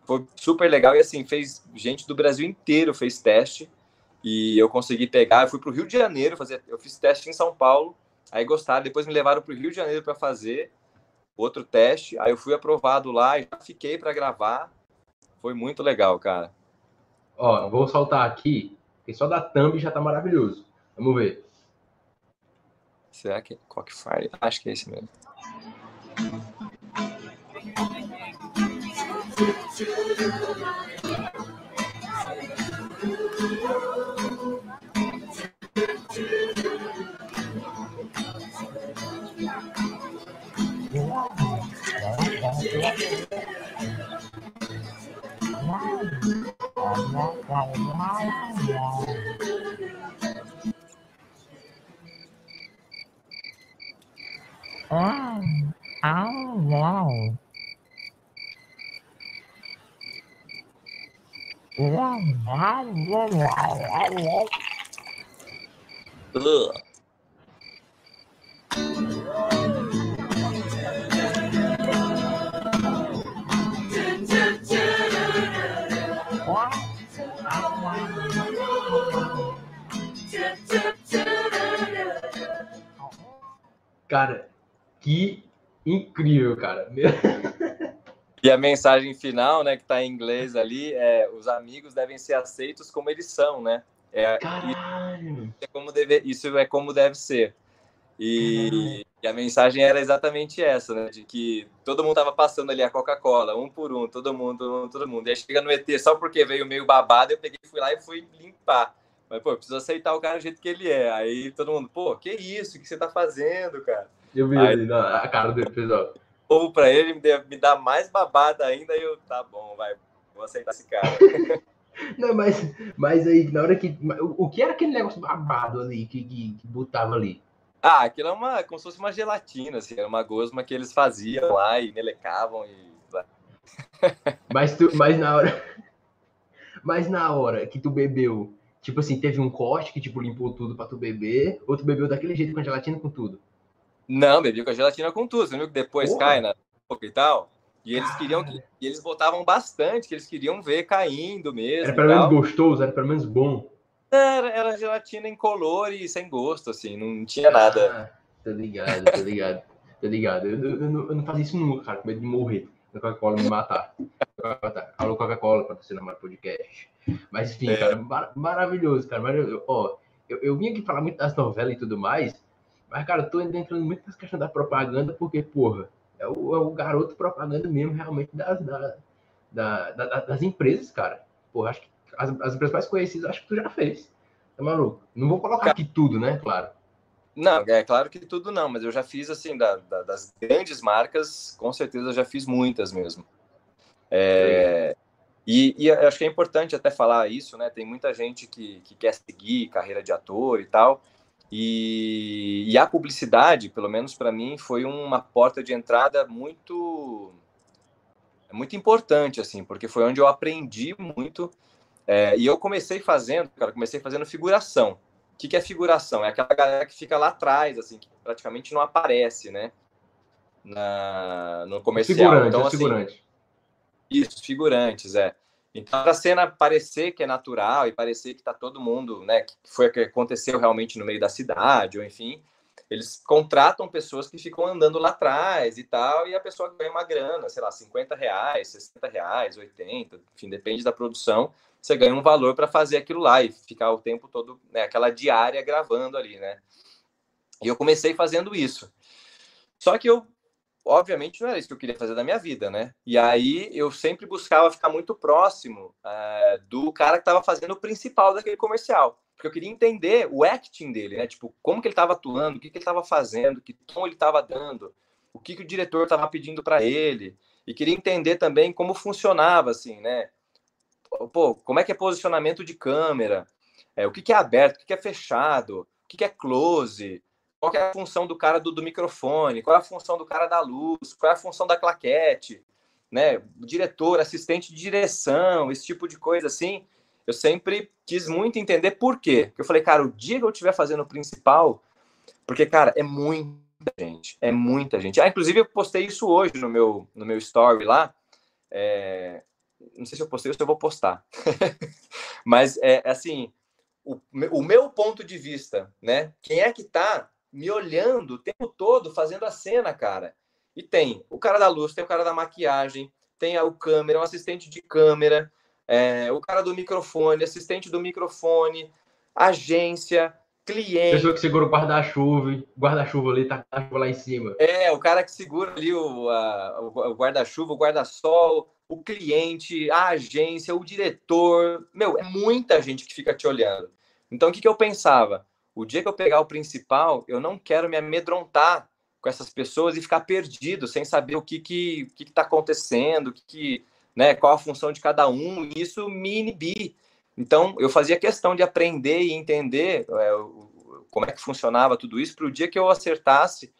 Foi super legal e assim, fez gente do Brasil inteiro fez teste e eu consegui pegar. Eu fui para o Rio de Janeiro fazer, eu fiz teste em São Paulo, aí gostaram, depois me levaram para o Rio de Janeiro para fazer outro teste. Aí eu fui aprovado lá e já fiquei para gravar. Foi muito legal, cara. Ó, vou saltar aqui, porque só da thumb já tá maravilhoso. Vamos ver. Será que é Cockfire? Acho que é esse mesmo. Ugh. Cara, que incrível, cara. E a mensagem final, né, que está em inglês ali, é: os amigos devem ser aceitos como eles são, né? É, Caralho! Isso é como deve, isso é como deve ser. E, e, a mensagem era exatamente essa, né? De que todo mundo tava passando ali a Coca-Cola, um por um, todo mundo, todo mundo, todo mundo. E aí chega no ET, só porque veio meio babado, eu peguei, fui lá e fui limpar. Mas, pô, eu preciso aceitar o cara do jeito que ele é. Aí todo mundo, pô, que isso? O que você tá fazendo, cara? Eu vi aí, a cara dele, pessoal. Povo pra ele me dá mais babada ainda e eu, tá bom, vai, vou aceitar esse cara. Não, mas, mas aí, na hora que. O, o que era aquele negócio babado ali que, que, que botava ali? Ah, aquilo é uma, como se fosse uma gelatina, assim, era uma gosma que eles faziam lá e melecavam e. Mas, tu, mas na hora. Mas na hora que tu bebeu, tipo assim, teve um corte que tipo limpou tudo pra tu beber, ou tu bebeu daquele jeito com a gelatina com tudo? Não, bebi com a gelatina com tudo. Você viu que depois Porra. cai na boca e tal? E eles queriam que. E eles botavam bastante, que eles queriam ver caindo mesmo. Era pelo menos gostoso, era pelo menos bom. Era, era gelatina incolor e sem gosto, assim, não tinha nada. Ah, tô ligado, tô ligado. tá ligado? Eu, eu, eu, não, eu não fazia isso nunca, cara, com medo de morrer. A Coca-Cola me matar. Alô, Coca-Cola, patrocina mais podcast. Mas, enfim, é. cara, mar maravilhoso, cara. Maravilhoso. Ó, eu, eu vim aqui falar muito das novelas e tudo mais, mas, cara, eu tô entrando muito nessa questão da propaganda, porque, porra, é o, é o garoto propaganda mesmo, realmente, das, da, da, da, das empresas, cara. Porra, acho que as, as empresas mais conhecidas, acho que tu já fez. Tá maluco? Não vou colocar aqui tudo, né? Claro. Não, é claro que tudo não, mas eu já fiz, assim, da, da, das grandes marcas, com certeza já fiz muitas mesmo. É, e, e, acho que é importante até falar isso, né? Tem muita gente que, que quer seguir carreira de ator e tal. E, e a publicidade, pelo menos para mim, foi uma porta de entrada muito muito importante, assim, porque foi onde eu aprendi muito. É, e eu comecei fazendo, cara, comecei fazendo figuração. O que, que é figuração? É aquela galera que fica lá atrás, assim, que praticamente não aparece, né? Na, no comercial. Figurante, então, é assim, figurante. Isso, figurantes, é. Então, para a cena parecer que é natural e parecer que está todo mundo, né, que foi o que aconteceu realmente no meio da cidade, ou enfim, eles contratam pessoas que ficam andando lá atrás e tal, e a pessoa ganha uma grana, sei lá, 50 reais, 60 reais, 80, enfim, depende da produção, você ganha um valor para fazer aquilo lá e ficar o tempo todo, né, aquela diária gravando ali, né. E eu comecei fazendo isso. Só que eu obviamente não era isso que eu queria fazer da minha vida, né? E aí eu sempre buscava ficar muito próximo uh, do cara que estava fazendo o principal daquele comercial, porque eu queria entender o acting dele, né? Tipo, como que ele estava atuando, o que, que ele estava fazendo, que tom ele estava dando, o que, que o diretor estava pedindo para ele, e queria entender também como funcionava, assim, né? Pô, como é que é posicionamento de câmera, é, o que, que é aberto, o que, que é fechado, o que, que é close, qual é a função do cara do, do, microfone, qual é a função do cara da luz, qual é a função da claquete, né? Diretor, assistente de direção, esse tipo de coisa assim. Eu sempre quis muito entender por quê. Eu falei, cara, o dia que eu estiver fazendo o principal, porque, cara, é muita gente, é muita gente. Ah, inclusive eu postei isso hoje no meu, no meu story lá. É... Não sei se eu postei ou se eu vou postar. Mas, é assim, o, o meu ponto de vista, né? Quem é que tá me olhando o tempo todo fazendo a cena, cara. E tem o cara da luz, tem o cara da maquiagem, tem o câmera, o assistente de câmera, é, o cara do microfone, assistente do microfone, agência, cliente. Pessoa que segura o guarda-chuva, guarda-chuva ali, tá lá em cima. É, o cara que segura ali o, o guarda-chuva, o guarda-sol, o cliente, a agência, o diretor. Meu, é muita gente que fica te olhando. Então, o que, que eu pensava? O dia que eu pegar o principal, eu não quero me amedrontar com essas pessoas e ficar perdido, sem saber o que que que está acontecendo, o que, que né, qual a função de cada um. E isso me inibir. Então, eu fazia questão de aprender e entender é, como é que funcionava tudo isso para o dia que eu acertasse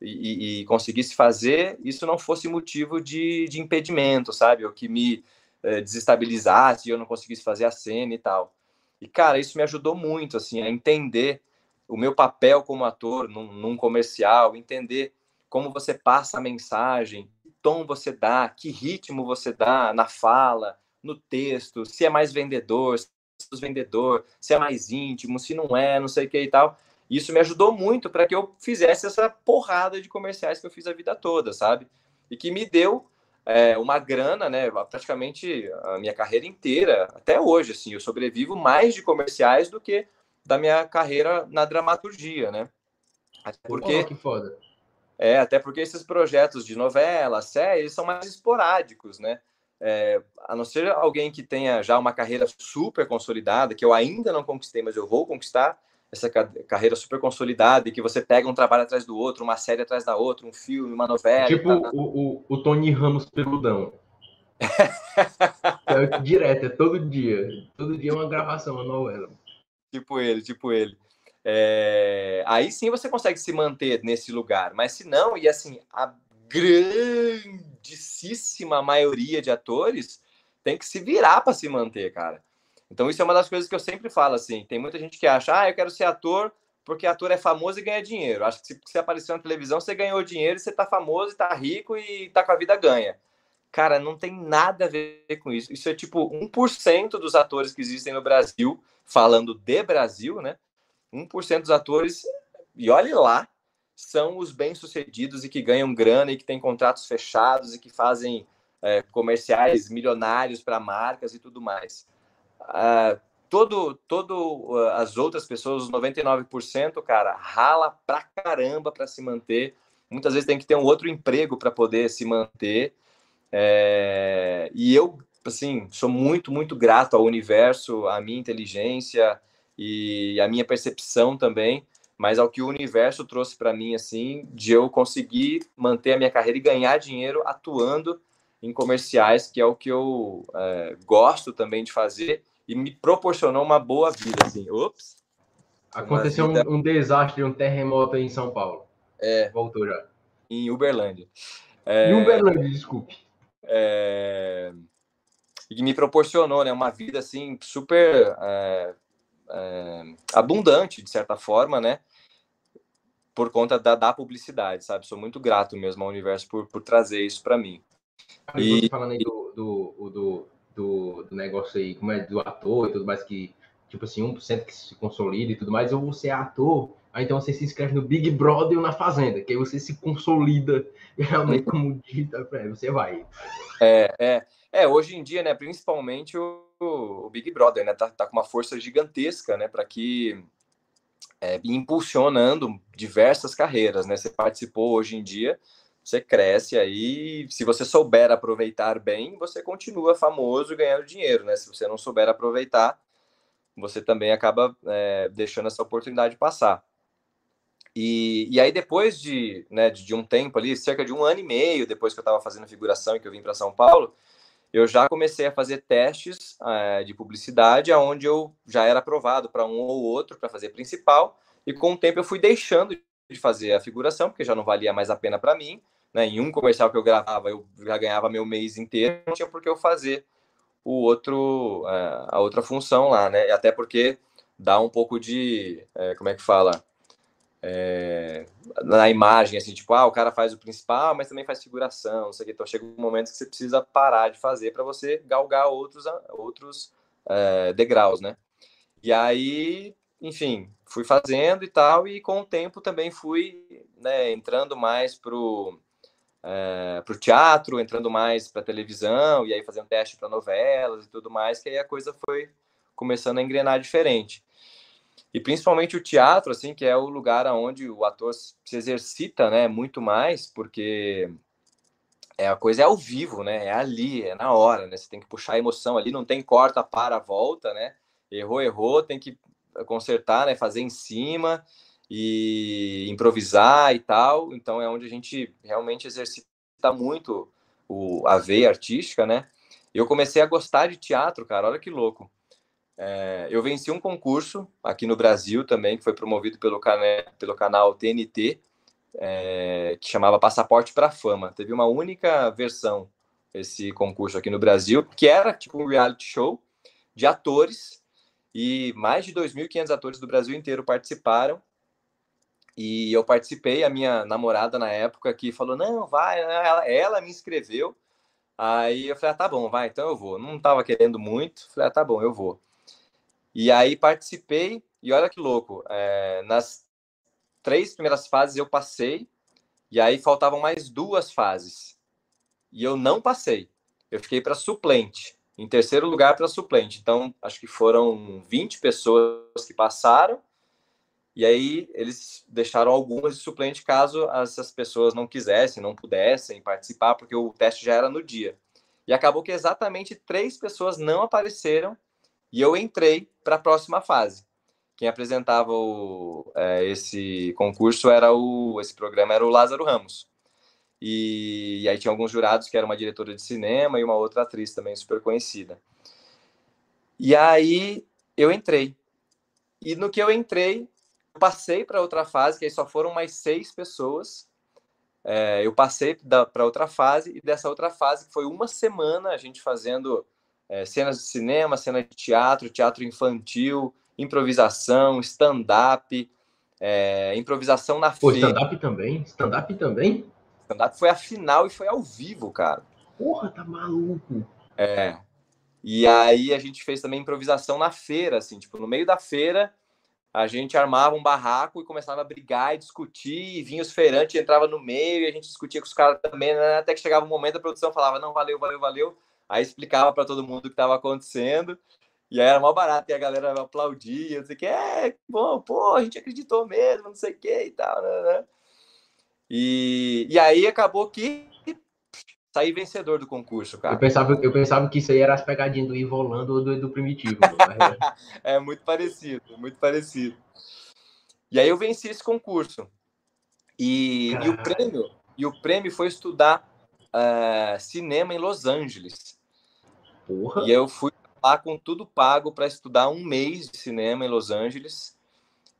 e, e, conseguisse fazer, isso não fosse motivo de, de impedimento, sabe? Ou que me é, desestabilizasse e eu não conseguisse fazer a cena e tal. E, cara, isso me ajudou muito, assim, a entender o meu papel como ator num, num comercial, entender como você passa a mensagem, que tom você dá, que ritmo você dá na fala, no texto, se é mais vendedor, se é vendedor, se é mais íntimo, se não é, não sei o que e tal. Isso me ajudou muito para que eu fizesse essa porrada de comerciais que eu fiz a vida toda, sabe? E que me deu é, uma grana, né? Praticamente a minha carreira inteira, até hoje, assim, eu sobrevivo mais de comerciais do que da minha carreira na dramaturgia, né? Até porque, oh, que foda. É, até porque esses projetos de novela, série, são mais esporádicos, né? É, a não ser alguém que tenha já uma carreira super consolidada, que eu ainda não conquistei, mas eu vou conquistar, essa carreira super consolidada e que você pega um trabalho atrás do outro, uma série atrás da outra, um filme, uma novela. Tipo tá... o, o, o Tony Ramos peludão. é direto, é todo dia. Todo dia é uma gravação, uma novela. Tipo ele, tipo ele. É... Aí sim você consegue se manter nesse lugar, mas se não, e assim, a grandíssima maioria de atores tem que se virar para se manter, cara. Então, isso é uma das coisas que eu sempre falo, assim. Tem muita gente que acha, ah, eu quero ser ator porque ator é famoso e ganha dinheiro. Acho que se você apareceu na televisão, você ganhou dinheiro, você tá famoso, tá rico e tá com a vida ganha. Cara, não tem nada a ver com isso. Isso é tipo 1% dos atores que existem no Brasil, falando de Brasil, né? 1% dos atores, e olhe lá, são os bem-sucedidos e que ganham grana e que têm contratos fechados e que fazem é, comerciais milionários para marcas e tudo mais. Uh, todo, todo uh, as outras pessoas, os 99%, cara, rala pra caramba para se manter. Muitas vezes tem que ter um outro emprego para poder se manter. É, e eu, assim, sou muito, muito grato ao universo, à minha inteligência e à minha percepção também, mas ao que o universo trouxe para mim, assim, de eu conseguir manter a minha carreira e ganhar dinheiro atuando em comerciais, que é o que eu é, gosto também de fazer e me proporcionou uma boa vida, assim. Ops! Aconteceu vida... um, um, desastre, um terremoto em São Paulo. É. Voltou já. Em Uberlândia. É... Em Uberlândia, desculpe. É... E me proporcionou, né, uma vida, assim, super é, é... abundante, de certa forma, né? Por conta da, da publicidade, sabe? Sou muito grato mesmo ao universo por, por trazer isso para mim. E... Falando aí do, do, do do, do negócio aí, como é do ator e tudo mais, que, tipo assim, 1% que se consolida e tudo mais, ou você é ator, aí então você se inscreve no Big Brother ou na Fazenda, que aí você se consolida realmente como digital, você vai. É, é, é, hoje em dia, né, principalmente o, o Big Brother, né, tá, tá com uma força gigantesca, né, para que é, impulsionando diversas carreiras, né, você participou hoje em dia, você cresce aí. Se você souber aproveitar bem, você continua famoso ganhando dinheiro, né? Se você não souber aproveitar, você também acaba é, deixando essa oportunidade passar. E, e aí, depois de, né, de, de, um tempo ali, cerca de um ano e meio depois que eu estava fazendo figuração e que eu vim para São Paulo, eu já comecei a fazer testes é, de publicidade, onde eu já era aprovado para um ou outro para fazer principal, e com o tempo eu fui deixando de fazer a figuração, porque já não valia mais a pena para mim. Né? Em um comercial que eu gravava, eu já ganhava meu mês inteiro, não tinha por que eu fazer o outro, é, a outra função lá, né? Até porque dá um pouco de, é, como é que fala? É, na imagem, assim, tipo, ah, o cara faz o principal, mas também faz figuração, não sei o que. Então chega um momento que você precisa parar de fazer para você galgar outros, outros é, degraus, né? E aí enfim, fui fazendo e tal, e com o tempo também fui né, entrando mais pro, é, pro teatro, entrando mais para televisão, e aí fazendo teste para novelas e tudo mais, que aí a coisa foi começando a engrenar diferente. E principalmente o teatro, assim, que é o lugar onde o ator se exercita, né, muito mais, porque é a coisa é ao vivo, né? É ali, é na hora, né? Você tem que puxar a emoção ali, não tem corta, para, volta, né? Errou, errou, tem que consertar, né, fazer em cima e improvisar e tal. Então é onde a gente realmente exercita muito o, a veia artística, né? Eu comecei a gostar de teatro, cara. Olha que louco. É, eu venci um concurso aqui no Brasil também, que foi promovido pelo, pelo canal TNT, é, que chamava Passaporte para Fama. Teve uma única versão esse concurso aqui no Brasil, que era tipo um reality show de atores e mais de 2.500 atores do Brasil inteiro participaram. E eu participei, a minha namorada na época que falou: "Não, vai", ela, ela me inscreveu. Aí eu falei: ah, "Tá bom, vai, então eu vou". Não estava querendo muito, falei: ah, "Tá bom, eu vou". E aí participei e olha que louco, é, nas três primeiras fases eu passei e aí faltavam mais duas fases e eu não passei. Eu fiquei para suplente. Em terceiro lugar para suplente. Então, acho que foram 20 pessoas que passaram. E aí eles deixaram algumas de suplente caso essas pessoas não quisessem, não pudessem participar, porque o teste já era no dia. E acabou que exatamente três pessoas não apareceram e eu entrei para a próxima fase. Quem apresentava o, é, esse concurso era o, esse programa era o Lázaro Ramos. E, e, aí tinha alguns jurados que era uma diretora de cinema e uma outra atriz também super conhecida. E aí eu entrei. E no que eu entrei, eu passei para outra fase, que aí só foram mais seis pessoas. É, eu passei para outra fase, e dessa outra fase, que foi uma semana a gente fazendo é, cenas de cinema, cena de teatro, teatro infantil, improvisação, stand-up, é, improvisação na Pô, stand-up também? Stand-up também? Stand-up foi a final e foi ao vivo, cara. Porra, tá maluco. É. E aí a gente fez também improvisação na feira, assim, tipo, no meio da feira, a gente armava um barraco e começava a brigar e discutir, e vinha os feirantes, entrava no meio, e a gente discutia com os caras também, né? até que chegava um momento a produção falava, não, valeu, valeu, valeu, aí explicava para todo mundo o que estava acontecendo, e aí era mal barato, e a galera aplaudia, não sei o que, é, bom, pô, a gente acreditou mesmo, não sei o que e tal, né? E, e aí acabou que saí vencedor do concurso, cara. Eu pensava, eu pensava que isso aí era as pegadinhas do Ivo Orlando ou do, Primitivo. é muito parecido, muito parecido. E aí eu venci esse concurso. E, e o prêmio e o prêmio foi estudar uh, cinema em Los Angeles. Porra. E eu fui lá com tudo pago para estudar um mês de cinema em Los Angeles.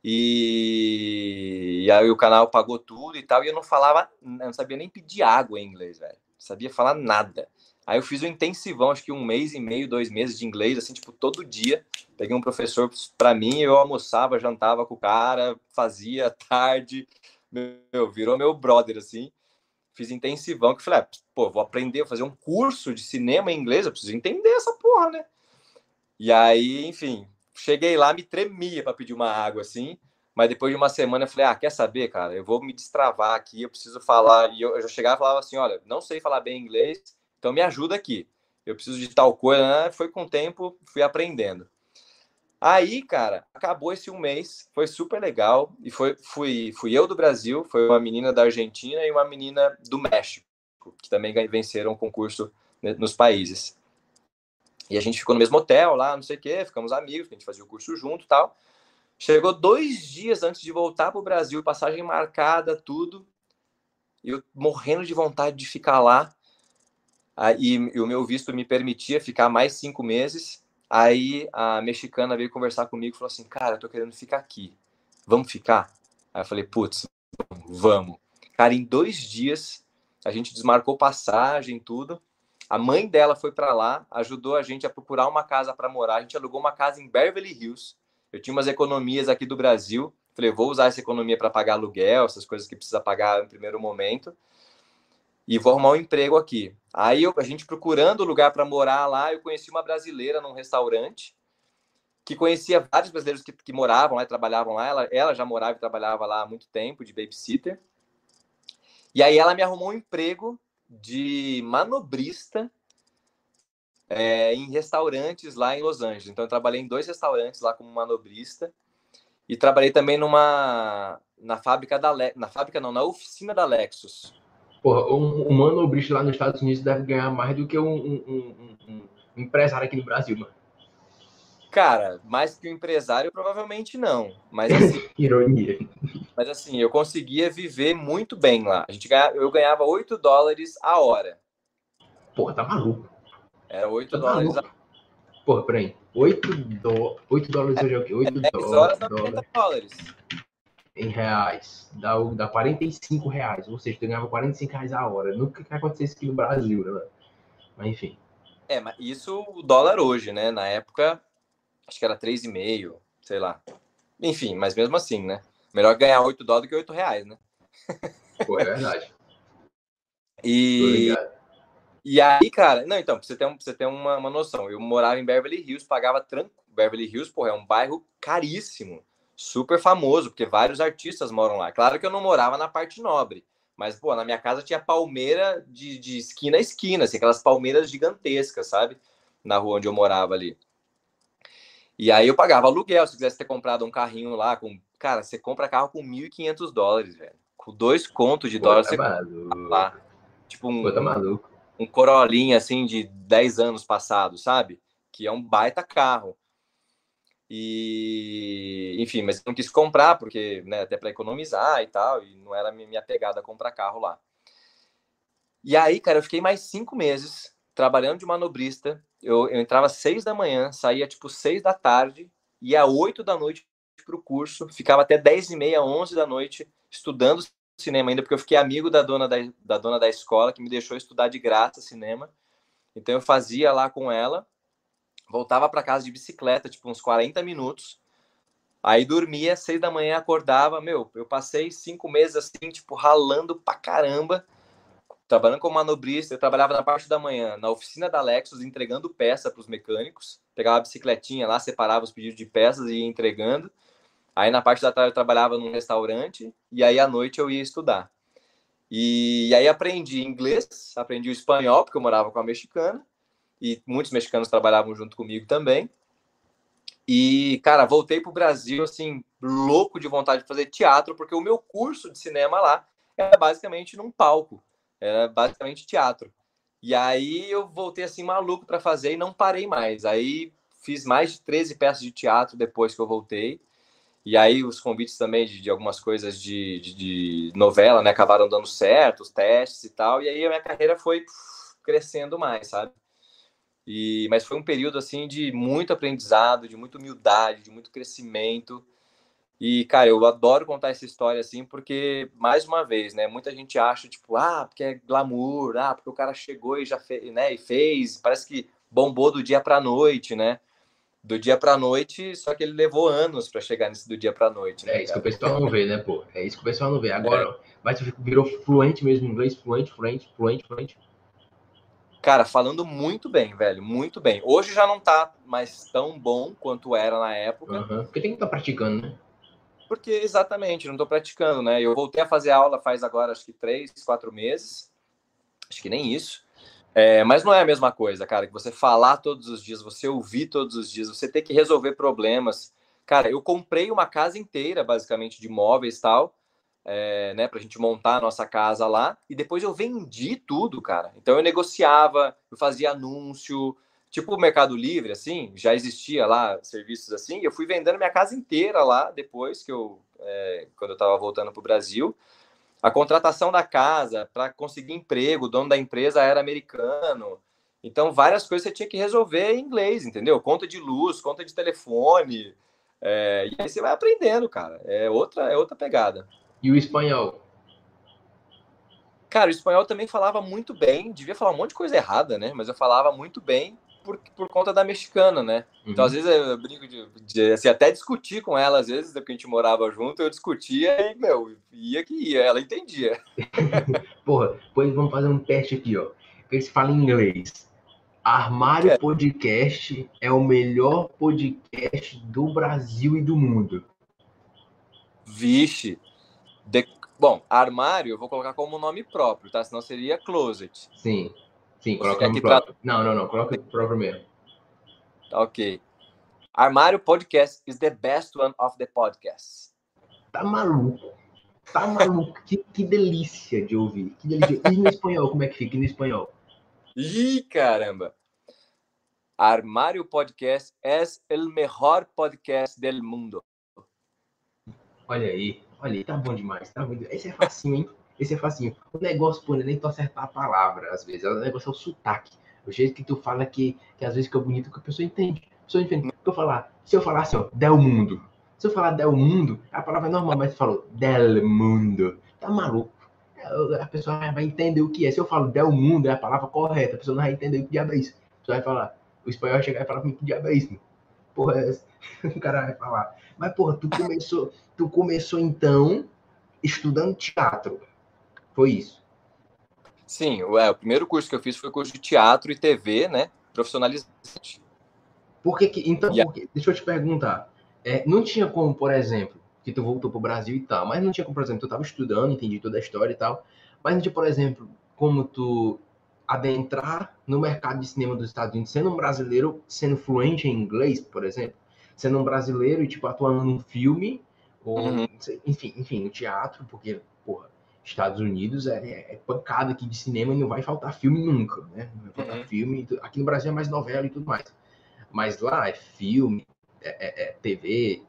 E, e aí o canal pagou tudo e tal, e eu não falava, não sabia nem pedir água em inglês, velho. Sabia falar nada. Aí eu fiz um intensivão, acho que um mês e meio, dois meses de inglês, assim, tipo, todo dia. Peguei um professor para mim, eu almoçava, jantava com o cara, fazia tarde. Meu, virou meu brother, assim. Fiz intensivão, que eu falei, ah, pô, vou aprender, vou fazer um curso de cinema em inglês, eu preciso entender essa porra, né? E aí, enfim, cheguei lá, me tremia para pedir uma água assim, mas depois de uma semana eu falei: "Ah, quer saber, cara? Eu vou me destravar aqui, eu preciso falar". E eu, eu já chegava e falava assim: "Olha, não sei falar bem inglês, então me ajuda aqui. Eu preciso de tal coisa". Né? Foi com o tempo, fui aprendendo. Aí, cara, acabou esse um mês, foi super legal e foi fui fui eu do Brasil, foi uma menina da Argentina e uma menina do México, que também venceram o concurso nos países. E a gente ficou no mesmo hotel lá, não sei o quê, ficamos amigos, a gente fazia o curso junto tal. Chegou dois dias antes de voltar para o Brasil, passagem marcada, tudo. E eu morrendo de vontade de ficar lá. Aí, e o meu visto me permitia ficar mais cinco meses. Aí a mexicana veio conversar comigo e falou assim: Cara, eu tô querendo ficar aqui. Vamos ficar? Aí eu falei: Putz, vamos. Cara, em dois dias a gente desmarcou passagem, tudo. A mãe dela foi para lá, ajudou a gente a procurar uma casa para morar. A gente alugou uma casa em Beverly Hills. Eu tinha umas economias aqui do Brasil. Falei, vou usar essa economia para pagar aluguel, essas coisas que precisa pagar no primeiro momento. E vou arrumar um emprego aqui. Aí eu, a gente procurando lugar para morar lá, eu conheci uma brasileira num restaurante que conhecia vários brasileiros que, que moravam lá e trabalhavam lá. Ela, ela já morava e trabalhava lá há muito tempo de babysitter. E aí ela me arrumou um emprego de manobrista é, em restaurantes lá em Los Angeles. Então, eu trabalhei em dois restaurantes lá como manobrista e trabalhei também numa na fábrica da Le... na fábrica não, na oficina da Lexus. Porra, um, um manobrista lá nos Estados Unidos deve ganhar mais do que um, um, um empresário aqui no Brasil, mano. Cara, mais que o um empresário, provavelmente não. Mas assim. Ironia. Mas assim, eu conseguia viver muito bem lá. A gente ganhava, eu ganhava 8 dólares a hora. Porra, tá maluco. Era 8 tá dólares maluco. a Porra, peraí. 8, do... 8 dólares hoje é o quê? 8 é horas dólares. dólares. Em reais. Dá, dá 45 reais. Ou seja, tu ganhava 45 reais a hora. Nunca que acontecesse aqui no Brasil, né? Mas enfim. É, mas isso o dólar hoje, né? Na época, acho que era 3,5, sei lá. Enfim, mas mesmo assim, né? Melhor ganhar 8 dólares do que 8 reais, né? Pô, é verdade. e, e aí, cara, não, então, pra você ter, pra você ter uma, uma noção, eu morava em Beverly Hills, pagava tranquilo. Beverly Hills, porra, é um bairro caríssimo, super famoso, porque vários artistas moram lá. Claro que eu não morava na parte nobre, mas, pô, na minha casa tinha palmeira de, de esquina a esquina, assim, aquelas palmeiras gigantescas, sabe? Na rua onde eu morava ali. E aí eu pagava aluguel, se quisesse ter comprado um carrinho lá com Cara, você compra carro com 1.500 dólares, velho. Com dois contos de Pô, dólar, tá você compra lá. Tipo um, Pô, tá maluco. um Corolinha, assim, de 10 anos passados, sabe? Que é um baita carro. E, enfim, mas não quis comprar, porque, né, até para economizar e tal, e não era minha pegada comprar carro lá. E aí, cara, eu fiquei mais cinco meses trabalhando de manobrista. Eu, eu entrava às seis da manhã, saía tipo seis da tarde, às oito da noite para o curso, ficava até 10 e meia, 11 da noite estudando cinema ainda, porque eu fiquei amigo da dona da, da dona da escola, que me deixou estudar de graça cinema. Então eu fazia lá com ela, voltava para casa de bicicleta, tipo uns 40 minutos, aí dormia, seis da manhã acordava, meu, eu passei cinco meses assim, tipo, ralando pra caramba, trabalhando como manobrista, eu trabalhava na parte da manhã na oficina da Lexus, entregando peça para os mecânicos, pegava a bicicletinha lá, separava os pedidos de peças e ia entregando, Aí na parte da tarde eu trabalhava num restaurante e aí à noite eu ia estudar. E, e aí aprendi inglês, aprendi o espanhol, porque eu morava com a mexicana, e muitos mexicanos trabalhavam junto comigo também. E, cara, voltei pro Brasil, assim, louco de vontade de fazer teatro, porque o meu curso de cinema lá era basicamente num palco, era basicamente teatro. E aí eu voltei, assim, maluco para fazer e não parei mais. Aí fiz mais de 13 peças de teatro depois que eu voltei. E aí os convites também de, de algumas coisas de, de, de, novela, né, acabaram dando certo, os testes e tal. E aí a minha carreira foi crescendo mais, sabe? E, mas foi um período assim de muito aprendizado, de muita humildade, de muito crescimento. E, cara, eu adoro contar essa história assim, porque, mais uma vez, né, muita gente acha, tipo, ah, porque é glamour, ah, porque o cara chegou e já fez, né, e fez, parece que bombou do dia pra noite, né? Do dia pra noite, só que ele levou anos para chegar nesse do dia pra noite. Né, é isso cara? que o pessoal não vê, né, pô? É isso que o pessoal não vê. Agora, é. mas virou fluente mesmo em inglês, fluente, fluente, fluente, fluente. Cara, falando muito bem, velho, muito bem. Hoje já não tá mais tão bom quanto era na época. Uhum, porque tem que estar tá praticando, né? Porque, exatamente, não tô praticando, né? Eu voltei a fazer aula faz agora, acho que três, quatro meses. Acho que nem isso. É, mas não é a mesma coisa, cara, que você falar todos os dias, você ouvir todos os dias, você ter que resolver problemas. Cara, eu comprei uma casa inteira, basicamente, de móveis e tal, é, né, para a gente montar a nossa casa lá. E depois eu vendi tudo, cara. Então eu negociava, eu fazia anúncio, tipo o Mercado Livre, assim, já existia lá serviços assim. eu fui vendendo minha casa inteira lá depois que eu, é, quando eu estava voltando para o Brasil. A contratação da casa para conseguir emprego, o dono da empresa era americano. Então, várias coisas você tinha que resolver em inglês, entendeu? Conta de luz, conta de telefone. É, e aí você vai aprendendo, cara. É outra, é outra pegada. E o espanhol? Cara, o espanhol também falava muito bem, devia falar um monte de coisa errada, né? Mas eu falava muito bem por, por conta da mexicana, né? Uhum. Então, às vezes, eu brinco de, de assim, até discutir com ela, às vezes, porque a gente morava junto, eu discutia e, meu, ia que ia, ela entendia. Porra, pois vamos fazer um teste aqui, ó. Eles falam em inglês. Armário é. Podcast é o melhor podcast do Brasil e do mundo. Vixe, de... Bom, armário eu vou colocar como nome próprio, tá? Senão seria closet. Sim, sim, coloca nome próprio. Pra... Não, não, não, coloca próprio mesmo. Tá ok. Armário Podcast is the best one of the podcasts. Tá maluco. Tá maluco. que, que delícia de ouvir. Que delícia. E no espanhol, como é que fica? E no espanhol? Ih, caramba. Armário Podcast es el mejor podcast del mundo. Olha aí. Olha, tá bom demais, tá bom demais. Esse é facinho, hein? Esse é facinho. O negócio, pô, nem tu acertar a palavra, às vezes. O negócio é o sotaque. O jeito que tu fala que, que às vezes fica bonito, que a pessoa entende. A pessoa entende. Se eu falar, se eu falar assim, ó, del mundo. Se eu falar del mundo, a palavra é normal, mas tu falou del mundo. Tá maluco. A pessoa vai entender o que é. Se eu falo del mundo, é a palavra correta. A pessoa não vai entender o que diabo é isso. Você vai falar, o espanhol vai chegar e falar que diabo é isso. Porra, é o cara vai falar. Mas, porra, tu começou, tu começou então estudando teatro. Foi isso? Sim, é, o primeiro curso que eu fiz foi o curso de teatro e TV, né? Profissionalizante. Por que, que então, por que, deixa eu te perguntar. É, não tinha como, por exemplo, que tu voltou pro Brasil e tal, mas não tinha como, por exemplo, tu estava estudando, entendi toda a história e tal, mas não tinha, por exemplo, como tu adentrar no mercado de cinema dos Estados Unidos sendo um brasileiro, sendo fluente em inglês, por exemplo? sendo um brasileiro e, tipo, atuando num filme, ou, uhum. enfim, enfim, no teatro, porque, porra, Estados Unidos é, é, é, pancada aqui de cinema e não vai faltar filme nunca, né? Não vai faltar uhum. filme. Aqui no Brasil é mais novela e tudo mais. Mas lá é filme, é, é, é TV,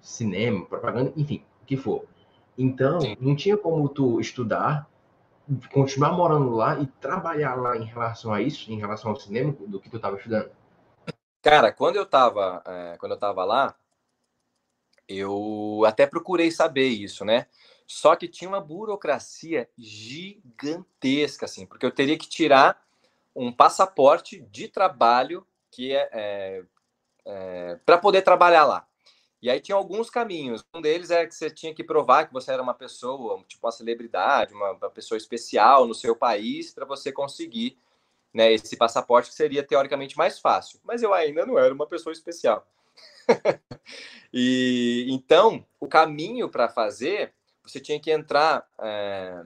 cinema, propaganda, enfim, o que for. Então, Sim. não tinha como tu estudar, continuar morando lá e trabalhar lá em relação a isso, em relação ao cinema, do que tu estava estudando. Cara, quando eu tava, é, quando eu tava lá, eu até procurei saber isso, né? Só que tinha uma burocracia gigantesca, assim, porque eu teria que tirar um passaporte de trabalho que é, é, é para poder trabalhar lá. E aí tinha alguns caminhos. Um deles é que você tinha que provar que você era uma pessoa, tipo uma celebridade, uma, uma pessoa especial no seu país, para você conseguir né, esse passaporte que seria teoricamente mais fácil. Mas eu ainda não era uma pessoa especial. e então, o caminho para fazer, você tinha que entrar é,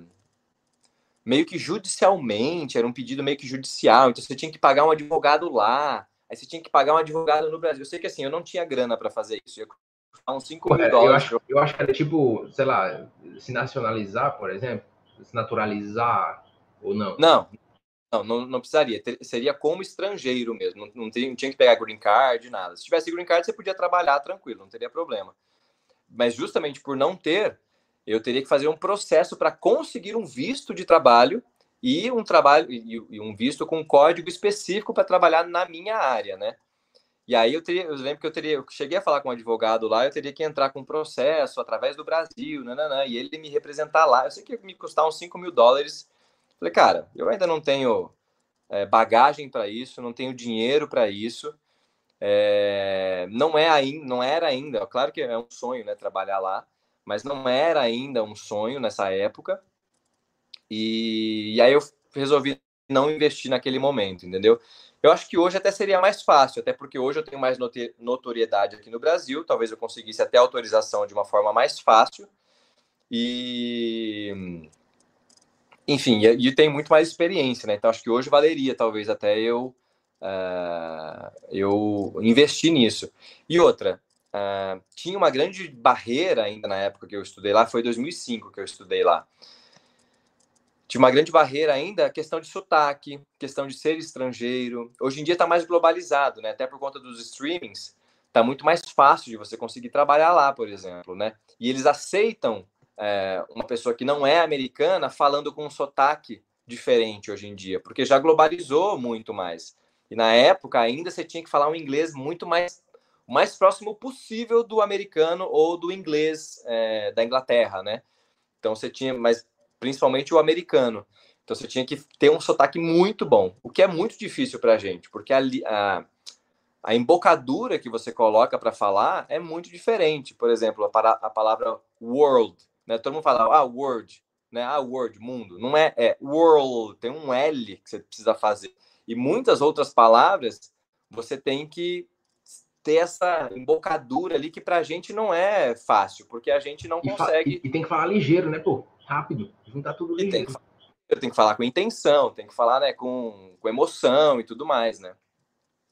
meio que judicialmente, era um pedido meio que judicial, então você tinha que pagar um advogado lá, aí você tinha que pagar um advogado no Brasil. Eu sei que assim, eu não tinha grana para fazer isso, ia custar uns 5 mil dólares. Eu acho, eu acho que era tipo, sei lá, se nacionalizar, por exemplo, se naturalizar ou não? Não, não, não, não precisaria. Seria como estrangeiro mesmo. Não, não, tinha, que pegar green card, nada. Se tivesse green card, você podia trabalhar tranquilo, não teria problema. Mas justamente por não ter, eu teria que fazer um processo para conseguir um visto de trabalho e um trabalho e, um visto com um código específico para trabalhar na minha área, né? E aí eu teria, eu lembro que eu teria, eu cheguei a falar com um advogado lá, eu teria que entrar com um processo através do Brasil, nananã, e ele me representar lá. Eu sei que ia me custar uns 5 mil dólares Falei, cara, eu ainda não tenho é, bagagem para isso, não tenho dinheiro para isso. É, não é ainda, não era ainda, claro que é um sonho, né, trabalhar lá, mas não era ainda um sonho nessa época. E, e aí eu resolvi não investir naquele momento, entendeu? Eu acho que hoje até seria mais fácil, até porque hoje eu tenho mais notoriedade aqui no Brasil, talvez eu conseguisse até autorização de uma forma mais fácil. E enfim, e, e tem muito mais experiência, né? Então acho que hoje valeria talvez até eu uh, eu investir nisso. E outra, uh, tinha uma grande barreira ainda na época que eu estudei lá, foi 2005 que eu estudei lá. Tinha uma grande barreira ainda a questão de sotaque, questão de ser estrangeiro. Hoje em dia está mais globalizado, né? Até por conta dos streamings, está muito mais fácil de você conseguir trabalhar lá, por exemplo, né? E eles aceitam é, uma pessoa que não é americana falando com um sotaque diferente hoje em dia, porque já globalizou muito mais. E na época ainda você tinha que falar um inglês muito mais o mais próximo possível do americano ou do inglês é, da Inglaterra, né? Então você tinha, mas principalmente o americano. Então você tinha que ter um sotaque muito bom, o que é muito difícil para a gente, porque a, a, a embocadura que você coloca para falar é muito diferente. Por exemplo, a, a palavra world né? Todo mundo fala, ah, Word, né? Ah, Word, mundo. Não é, é world, tem um L que você precisa fazer. E muitas outras palavras você tem que ter essa embocadura ali que pra gente não é fácil, porque a gente não consegue. E, e tem que falar ligeiro, né, pô? Rápido, juntar tudo ligeiro. Tem que, tem que falar com intenção, tem que falar né, com, com emoção e tudo mais, né?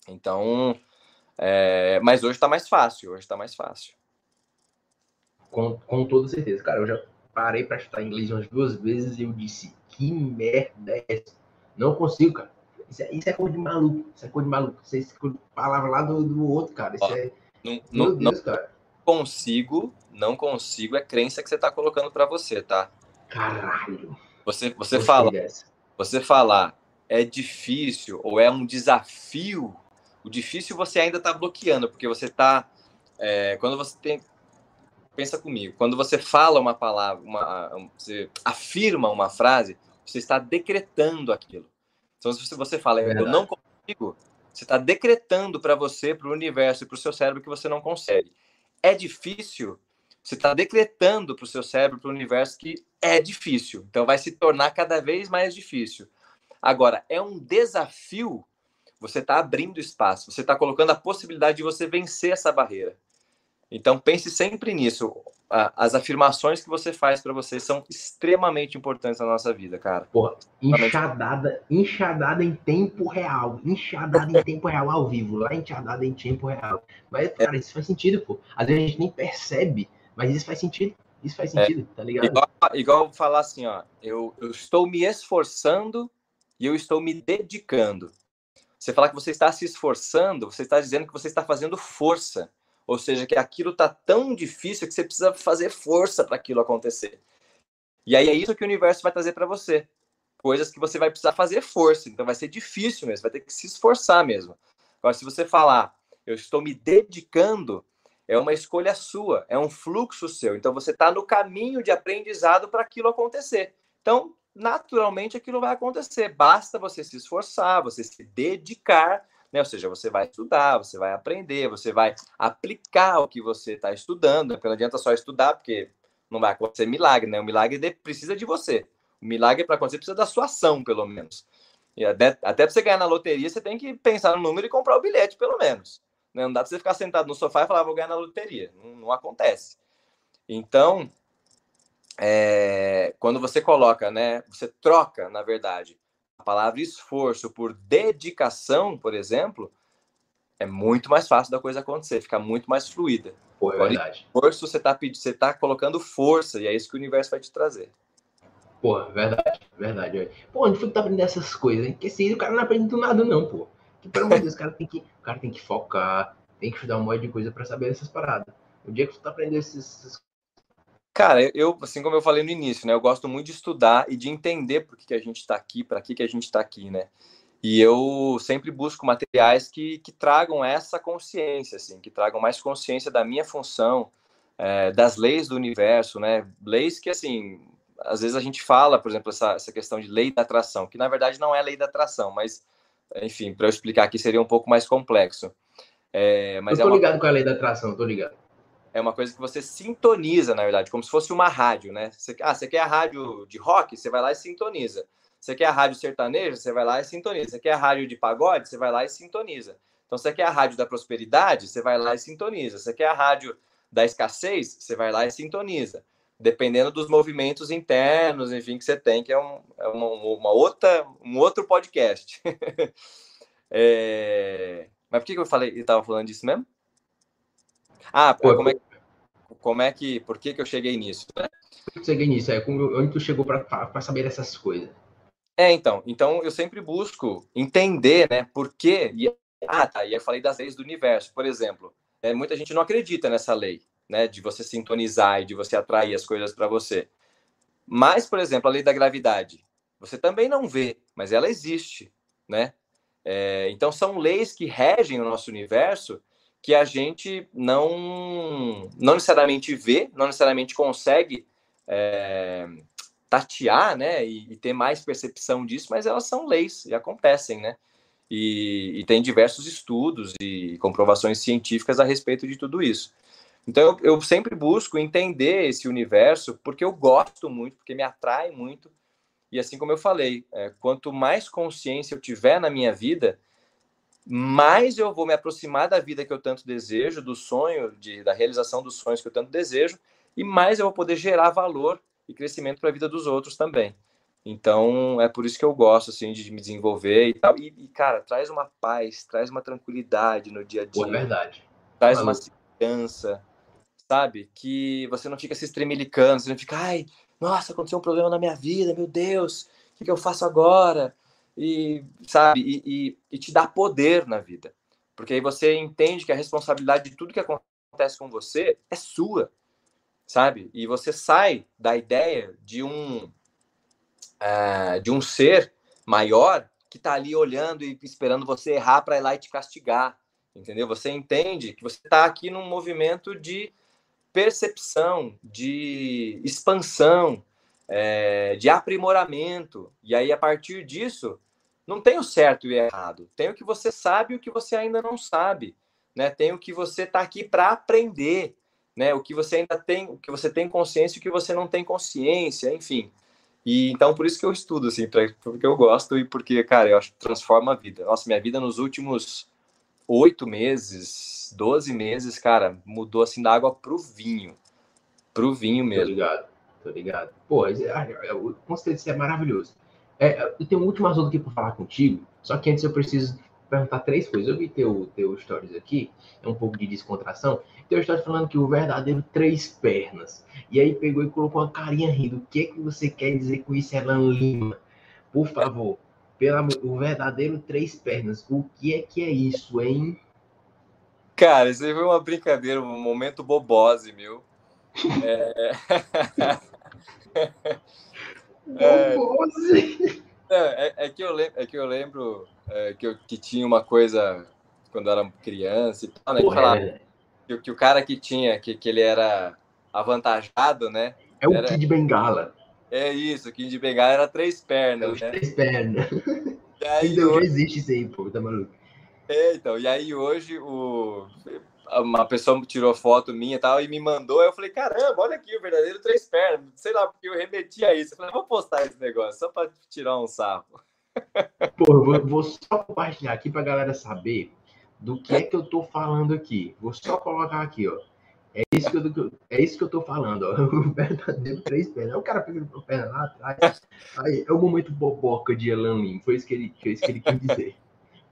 Então, é... mas hoje tá mais fácil, hoje tá mais fácil. Com, com toda certeza. Cara, eu já parei para estudar inglês umas duas vezes e eu disse, que merda é essa? Não consigo, cara. Isso é, isso é coisa de maluco. Isso é coisa de maluco. Isso é palavra lá do, do outro, cara. Isso Ó, é. Não, Meu Deus, não cara. Consigo, não consigo, é crença que você tá colocando para você, tá? Caralho. Você, você fala. Você falar é difícil ou é um desafio, o difícil você ainda tá bloqueando, porque você tá. É, quando você tem pensa comigo, quando você fala uma palavra, uma, você afirma uma frase, você está decretando aquilo. Então, se você fala, é eu não consigo, você está decretando para você, para o universo e para o seu cérebro que você não consegue. É difícil, você está decretando para o seu cérebro, para o universo que é difícil. Então, vai se tornar cada vez mais difícil. Agora, é um desafio, você está abrindo espaço, você está colocando a possibilidade de você vencer essa barreira. Então pense sempre nisso. As afirmações que você faz para você são extremamente importantes na nossa vida, cara. Porra, enxadada, enxadada em tempo real. Enxadada em tempo real ao vivo. Lá enxadada em tempo real. Mas, cara, isso faz sentido, pô. Às vezes a gente nem percebe, mas isso faz sentido. Isso faz é. sentido, é. tá ligado? Igual, igual falar assim, ó. Eu, eu estou me esforçando e eu estou me dedicando. Você falar que você está se esforçando, você está dizendo que você está fazendo força. Ou seja, que aquilo está tão difícil que você precisa fazer força para aquilo acontecer. E aí é isso que o universo vai trazer para você. Coisas que você vai precisar fazer força. Então vai ser difícil mesmo, vai ter que se esforçar mesmo. Agora, se você falar, eu estou me dedicando, é uma escolha sua, é um fluxo seu. Então você está no caminho de aprendizado para aquilo acontecer. Então, naturalmente, aquilo vai acontecer. Basta você se esforçar, você se dedicar né? Ou seja, você vai estudar, você vai aprender, você vai aplicar o que você está estudando, né? porque não adianta só estudar, porque não vai acontecer milagre, né? O milagre precisa de você. O milagre para acontecer precisa da sua ação, pelo menos. E até, até para você ganhar na loteria, você tem que pensar no número e comprar o bilhete, pelo menos. Né? Não dá para você ficar sentado no sofá e falar, vou ganhar na loteria. Não, não acontece. Então, é, quando você coloca, né, você troca, na verdade, palavra esforço por dedicação, por exemplo, é muito mais fácil da coisa acontecer, fica muito mais fluida. Pô, é verdade. Esforço, você está você tá colocando força, e é isso que o universo vai te trazer. Pô, verdade, verdade. Pô, onde foi que tá aprendendo essas coisas? Porque se o cara não aprende do nada, não, pô. Que, pelo amor de Deus, o cara tem que, o cara tem que focar, tem que estudar um monte de coisa para saber essas paradas. O dia que tu tá aprendendo esses, Cara, eu, assim como eu falei no início, né? Eu gosto muito de estudar e de entender por que, que a gente está aqui, para que, que a gente está aqui, né? E eu sempre busco materiais que, que tragam essa consciência, assim, que tragam mais consciência da minha função, é, das leis do universo, né? Leis que, assim, às vezes a gente fala, por exemplo, essa, essa questão de lei da atração, que na verdade não é lei da atração, mas, enfim, para eu explicar aqui seria um pouco mais complexo. É, mas eu tô é uma... ligado com a lei da atração, tô ligado é uma coisa que você sintoniza, na verdade, como se fosse uma rádio, né? Você, ah, você quer a rádio de rock? Você vai lá e sintoniza. Você quer a rádio sertaneja? Você vai lá e sintoniza. Você quer a rádio de pagode? Você vai lá e sintoniza. Então, você quer a rádio da prosperidade? Você vai lá e sintoniza. Você quer a rádio da escassez? Você vai lá e sintoniza. Dependendo dos movimentos internos, enfim, que você tem, que é, um, é uma, uma, outra, um outro podcast. é... Mas por que eu falei, estava falando disso mesmo? Ah, Pô, como é, como é que, por que, que eu cheguei nisso? Né? Cheguei nisso, é onde tu chegou para saber dessas coisas? É, então, então eu sempre busco entender, né, por quê. E, ah, tá, e eu falei das leis do universo, por exemplo. É, muita gente não acredita nessa lei, né, de você sintonizar e de você atrair as coisas para você. Mas, por exemplo, a lei da gravidade, você também não vê, mas ela existe, né? É, então são leis que regem o nosso universo que a gente não, não necessariamente vê, não necessariamente consegue é, tatear, né, e, e, ter mais percepção disso, mas elas são leis e acontecem, né? E, e tem diversos estudos e comprovações científicas a respeito de tudo isso. Então eu, eu sempre busco entender esse universo porque eu gosto muito, porque me atrai muito. E assim como eu falei, é, quanto mais consciência eu tiver na minha vida, mais eu vou me aproximar da vida que eu tanto desejo, do sonho, de, da realização dos sonhos que eu tanto desejo, e mais eu vou poder gerar valor e crescimento para a vida dos outros também. Então, é por isso que eu gosto, assim, de me desenvolver e tal. E, e cara, traz uma paz, traz uma tranquilidade no dia a dia. é verdade. Traz Maluco. uma segurança, sabe? Que você não fica se estremelicando, você não fica, ai, nossa, aconteceu um problema na minha vida, meu Deus, o que, que eu faço agora? E sabe e, e, e, te dá poder na vida. Porque aí você entende que a responsabilidade de tudo que acontece com você é sua sabe? E você sai da ideia de um uh, de um ser maior que está ali olhando e esperando você errar para ir lá e te castigar entendeu? Você entende que você está aqui num movimento de percepção de expansão é, de aprimoramento. E aí, a partir disso, não tem o certo e o errado. Tem o que você sabe e o que você ainda não sabe. Né? Tem o que você está aqui para aprender. Né? O que você ainda tem, o que você tem consciência e o que você não tem consciência, enfim. E então por isso que eu estudo, assim, porque eu gosto e porque, cara, eu acho que transforma a vida. Nossa, minha vida nos últimos oito meses, doze meses, cara, mudou assim da água pro vinho. Pro vinho mesmo. Obrigado. Tô ligado. Pô, é, é, é, o conceito é maravilhoso. É, eu tenho muito mais outro aqui para falar contigo, só que antes eu preciso perguntar três coisas. Eu vi teu, teu stories aqui, é um pouco de descontração. Teu stories falando que o verdadeiro três pernas. E aí pegou e colocou uma carinha rindo. O que é que você quer dizer com isso, Elan Lima? Por favor, pela, o verdadeiro três pernas. O que é que é isso, hein? Cara, isso aí foi uma brincadeira, um momento bobose, meu. É... É, é, é, que eu lembro, é que eu lembro é, que, eu, que tinha uma coisa quando eu era criança e tal, né? Que, falava, é. que, que, o cara que tinha, que, que ele era avantajado, né? É o era, Kid Bengala. É isso, o Kid de Bengala era três pernas, é né? Três pernas. E aí, Ainda hoje existe isso aí, pô, tá maluco? É, então, e aí hoje o uma pessoa tirou foto minha e tal e me mandou. Eu falei, caramba, olha aqui o verdadeiro três pernas. Sei lá, porque eu remeti a isso. Eu falei, vou postar esse negócio só para tirar um sarro. Pô, eu vou, vou, só compartilhar aqui para galera saber do que é que eu tô falando aqui. Vou só colocar aqui, ó. É isso que eu, é isso que eu tô falando, ó. O verdadeiro três pernas. o cara pegando a perna lá atrás. Aí é o momento boboca de Elan Lim. Foi isso que ele, foi isso que ele quis dizer.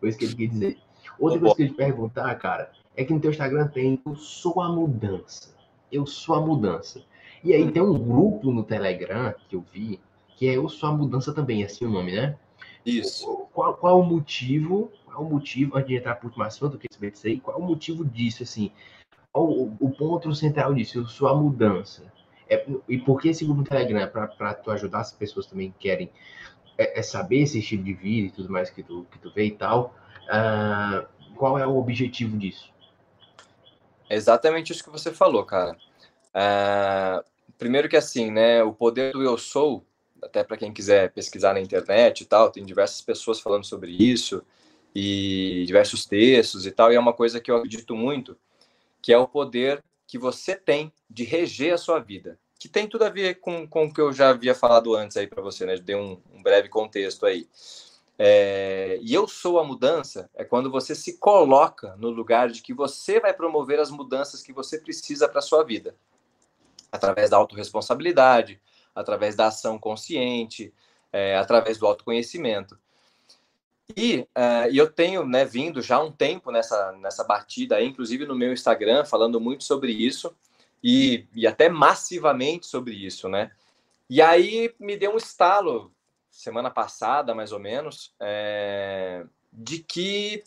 Foi isso que ele quis dizer. Outra coisa que eu te perguntar, cara, é que no teu Instagram tem Eu sou a mudança. Eu sou a mudança. E aí tem um grupo no Telegram que eu vi, que é Eu sou a mudança também, é assim o nome, né? Isso. Qual, qual o motivo? Qual o motivo, antes de entrar por último assunto, que disso aí, qual o motivo disso, assim? Qual o, o ponto central disso? Eu sou a mudança. É, e por que esse grupo no Telegram? Para tu ajudar as pessoas também que querem é, é, saber esse estilo de vida e tudo mais que tu, que tu vê e tal. Uh, qual é o objetivo disso? Exatamente isso que você falou, cara. Uh, primeiro que assim, né, o poder do eu sou, até para quem quiser pesquisar na internet e tal, tem diversas pessoas falando sobre isso e diversos textos e tal, e é uma coisa que eu acredito muito, que é o poder que você tem de reger a sua vida, que tem tudo a ver com, com o que eu já havia falado antes aí para você, né? Dei um, um breve contexto aí. É, e eu sou a mudança é quando você se coloca no lugar de que você vai promover as mudanças que você precisa para sua vida, através da autorresponsabilidade, através da ação consciente, é, através do autoconhecimento. E, uh, eu tenho né, vindo já um tempo nessa, nessa batida, inclusive no meu Instagram, falando muito sobre isso e, e até massivamente sobre isso, né? E aí me deu um estalo semana passada, mais ou menos, é, de que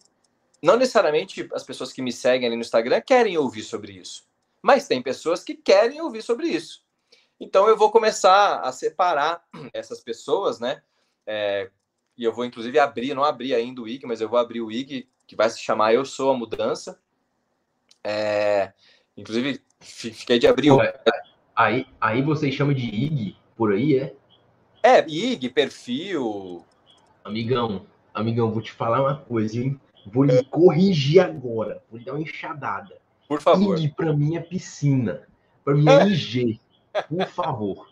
não necessariamente as pessoas que me seguem ali no Instagram querem ouvir sobre isso, mas tem pessoas que querem ouvir sobre isso. Então eu vou começar a separar essas pessoas, né? É, e eu vou inclusive abrir, não abri ainda o IG, mas eu vou abrir o IG que vai se chamar Eu Sou a Mudança. É, inclusive fiquei de abrir. O... Aí, aí vocês chamam de IG por aí, é? É, IG, perfil. Amigão, amigão, vou te falar uma coisa, hein? Vou lhe corrigir agora. Vou lhe dar uma enxadada. Por favor. IG pra mim é piscina. Pra mim é IG. Por favor.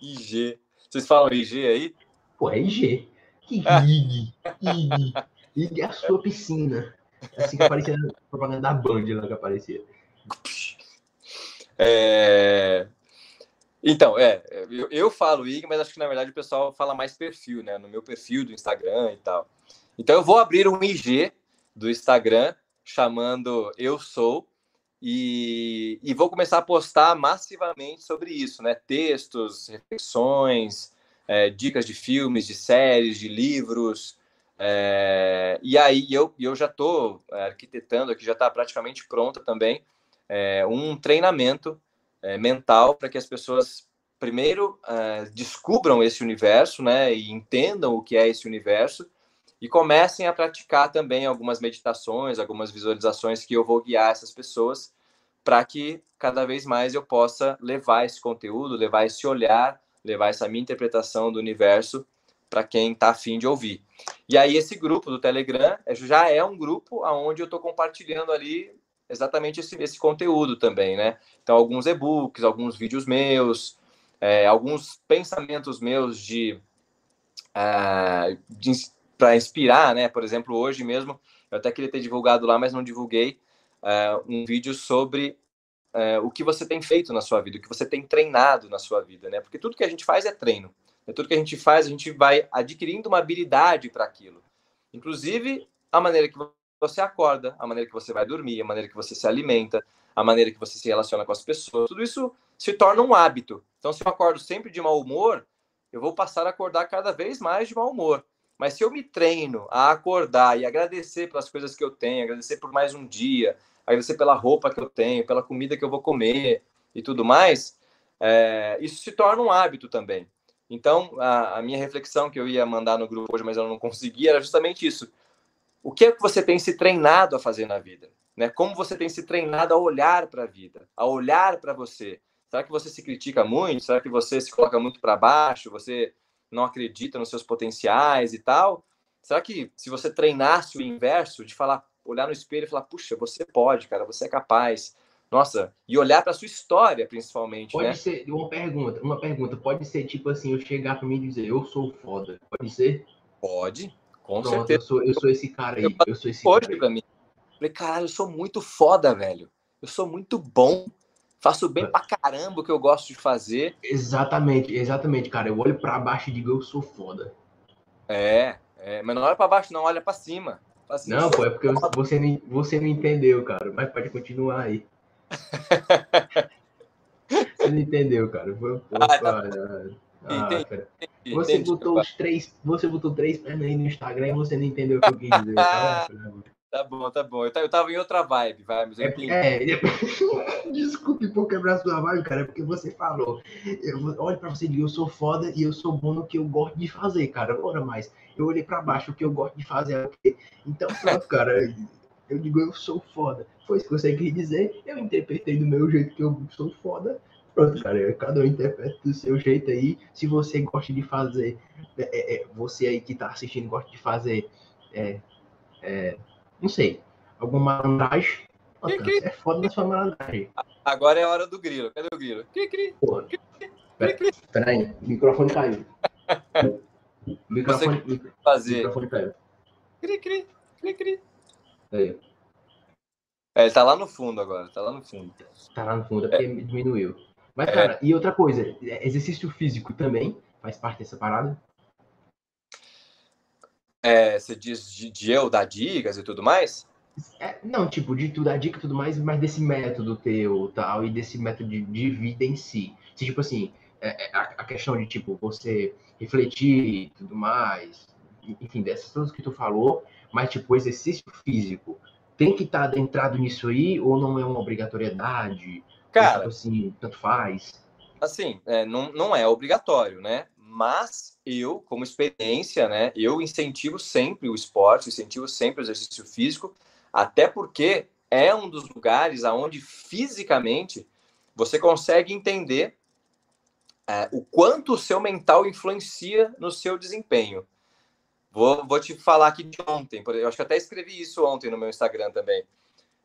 IG. Vocês falam IG aí? Pô, é IG. Que IG. IG. IG é a sua piscina. É assim que aparecia na propaganda da Band lá que aparecia. É... Então, é, eu, eu falo IG, mas acho que na verdade o pessoal fala mais perfil, né? No meu perfil do Instagram e tal. Então eu vou abrir um IG do Instagram chamando Eu Sou e, e vou começar a postar massivamente sobre isso, né? Textos, reflexões, é, dicas de filmes, de séries, de livros. É, e aí eu, eu já estou é, arquitetando aqui, já está praticamente pronta também, é, um treinamento é, mental para que as pessoas primeiro uh, descubram esse universo, né, e entendam o que é esse universo e comecem a praticar também algumas meditações, algumas visualizações que eu vou guiar essas pessoas para que cada vez mais eu possa levar esse conteúdo, levar esse olhar, levar essa minha interpretação do universo para quem está afim de ouvir. E aí esse grupo do Telegram é, já é um grupo onde eu estou compartilhando ali exatamente esse, esse conteúdo também, né? Então, alguns e-books, alguns vídeos meus, é, alguns pensamentos meus de, uh, de para inspirar, né? Por exemplo, hoje mesmo, eu até queria ter divulgado lá, mas não divulguei uh, um vídeo sobre uh, o que você tem feito na sua vida, o que você tem treinado na sua vida, né? Porque tudo que a gente faz é treino. É tudo que a gente faz, a gente vai adquirindo uma habilidade para aquilo. Inclusive, a maneira que você acorda, a maneira que você vai dormir, a maneira que você se alimenta, a maneira que você se relaciona com as pessoas, tudo isso se torna um hábito. Então, se eu acordo sempre de mau humor, eu vou passar a acordar cada vez mais de mau humor. Mas se eu me treino a acordar e agradecer pelas coisas que eu tenho, agradecer por mais um dia, agradecer pela roupa que eu tenho, pela comida que eu vou comer e tudo mais, é, isso se torna um hábito também. Então, a, a, minha reflexão que eu ia mandar no grupo hoje, mas eu não consegui, era justamente isso. O que é que você tem se treinado a fazer na vida? Né? Como você tem se treinado a olhar para a vida, a olhar para você? Será que você se critica muito? Será que você se coloca muito para baixo? Você não acredita nos seus potenciais e tal? Será que se você treinasse o inverso, de falar, olhar no espelho e falar, puxa, você pode, cara, você é capaz. Nossa, e olhar para sua história, principalmente, pode né? ser uma pergunta, uma pergunta, pode ser tipo assim, eu chegar para mim e dizer, eu sou foda, pode ser? Pode, com Pronto, certeza. Eu sou, eu sou esse cara aí. Eu, eu sou esse hoje para mim. Falei, caralho, eu sou muito foda, velho. Eu sou muito bom. Faço bem pra caramba o que eu gosto de fazer. Exatamente, exatamente, cara. Eu olho pra baixo e digo, eu sou foda. É, é mas não olha pra baixo, não, olha pra cima. Assim, não, pô, é porque você não, você não entendeu, cara. Mas pode continuar aí. você não entendeu, cara. Foi, pô, ah, tá ah, entendi, você entendi, botou os três, você botou três pernas aí no Instagram e você não entendeu o que eu quis dizer. Tá bom, tá bom. Eu tava em outra vibe, vai, mas eu é, é, Desculpe por quebrar sua vibe, cara, porque você falou. Eu, olha pra você e digo, eu sou foda e eu sou bom no que eu gosto de fazer, cara. Ora mais, eu olhei pra baixo, o que eu gosto de fazer é o quê? Então, pronto, cara. Eu digo, eu sou foda. Foi isso que você quis dizer. Eu interpretei do meu jeito que eu sou foda. Pronto, cara. Cada um interpreta do seu jeito aí. Se você gosta de fazer, é, é, é você aí que tá assistindo gosta de fazer. É, é, não sei, alguma malandragem. É foda da sua malandragem. Agora é a hora do grilo. Cadê o grilo? Cri, cri. Porra. Peraí, o microfone caiu. O microfone, Você fazer. microfone caiu. Cri, cri, cri, cri. Aí. É, ele tá lá no fundo agora, tá lá no fundo. Tá lá no fundo, é porque é. diminuiu. Mas, é. cara, e outra coisa, exercício físico também faz parte dessa parada? É, você diz de, de, eu dar dicas e tudo mais? É, não, tipo, de tu dar dica e tudo mais, mas desse método teu tal, e desse método de, de vida em si. Se, tipo assim, é, é, a, a, questão de, tipo, você refletir e tudo mais, enfim, dessas coisas que tu falou, mas, tipo, exercício físico tem que estar tá adentrado nisso aí, ou não é uma obrigatoriedade? Cara, tipo assim, tanto faz? Assim, é, não, não é obrigatório, né? mas eu, como experiência, né, eu incentivo sempre o esporte, incentivo sempre o exercício físico, até porque é um dos lugares aonde fisicamente você consegue entender é, o quanto o seu mental influencia no seu desempenho. Vou, vou te falar aqui de ontem, eu acho que até escrevi isso ontem no meu Instagram também.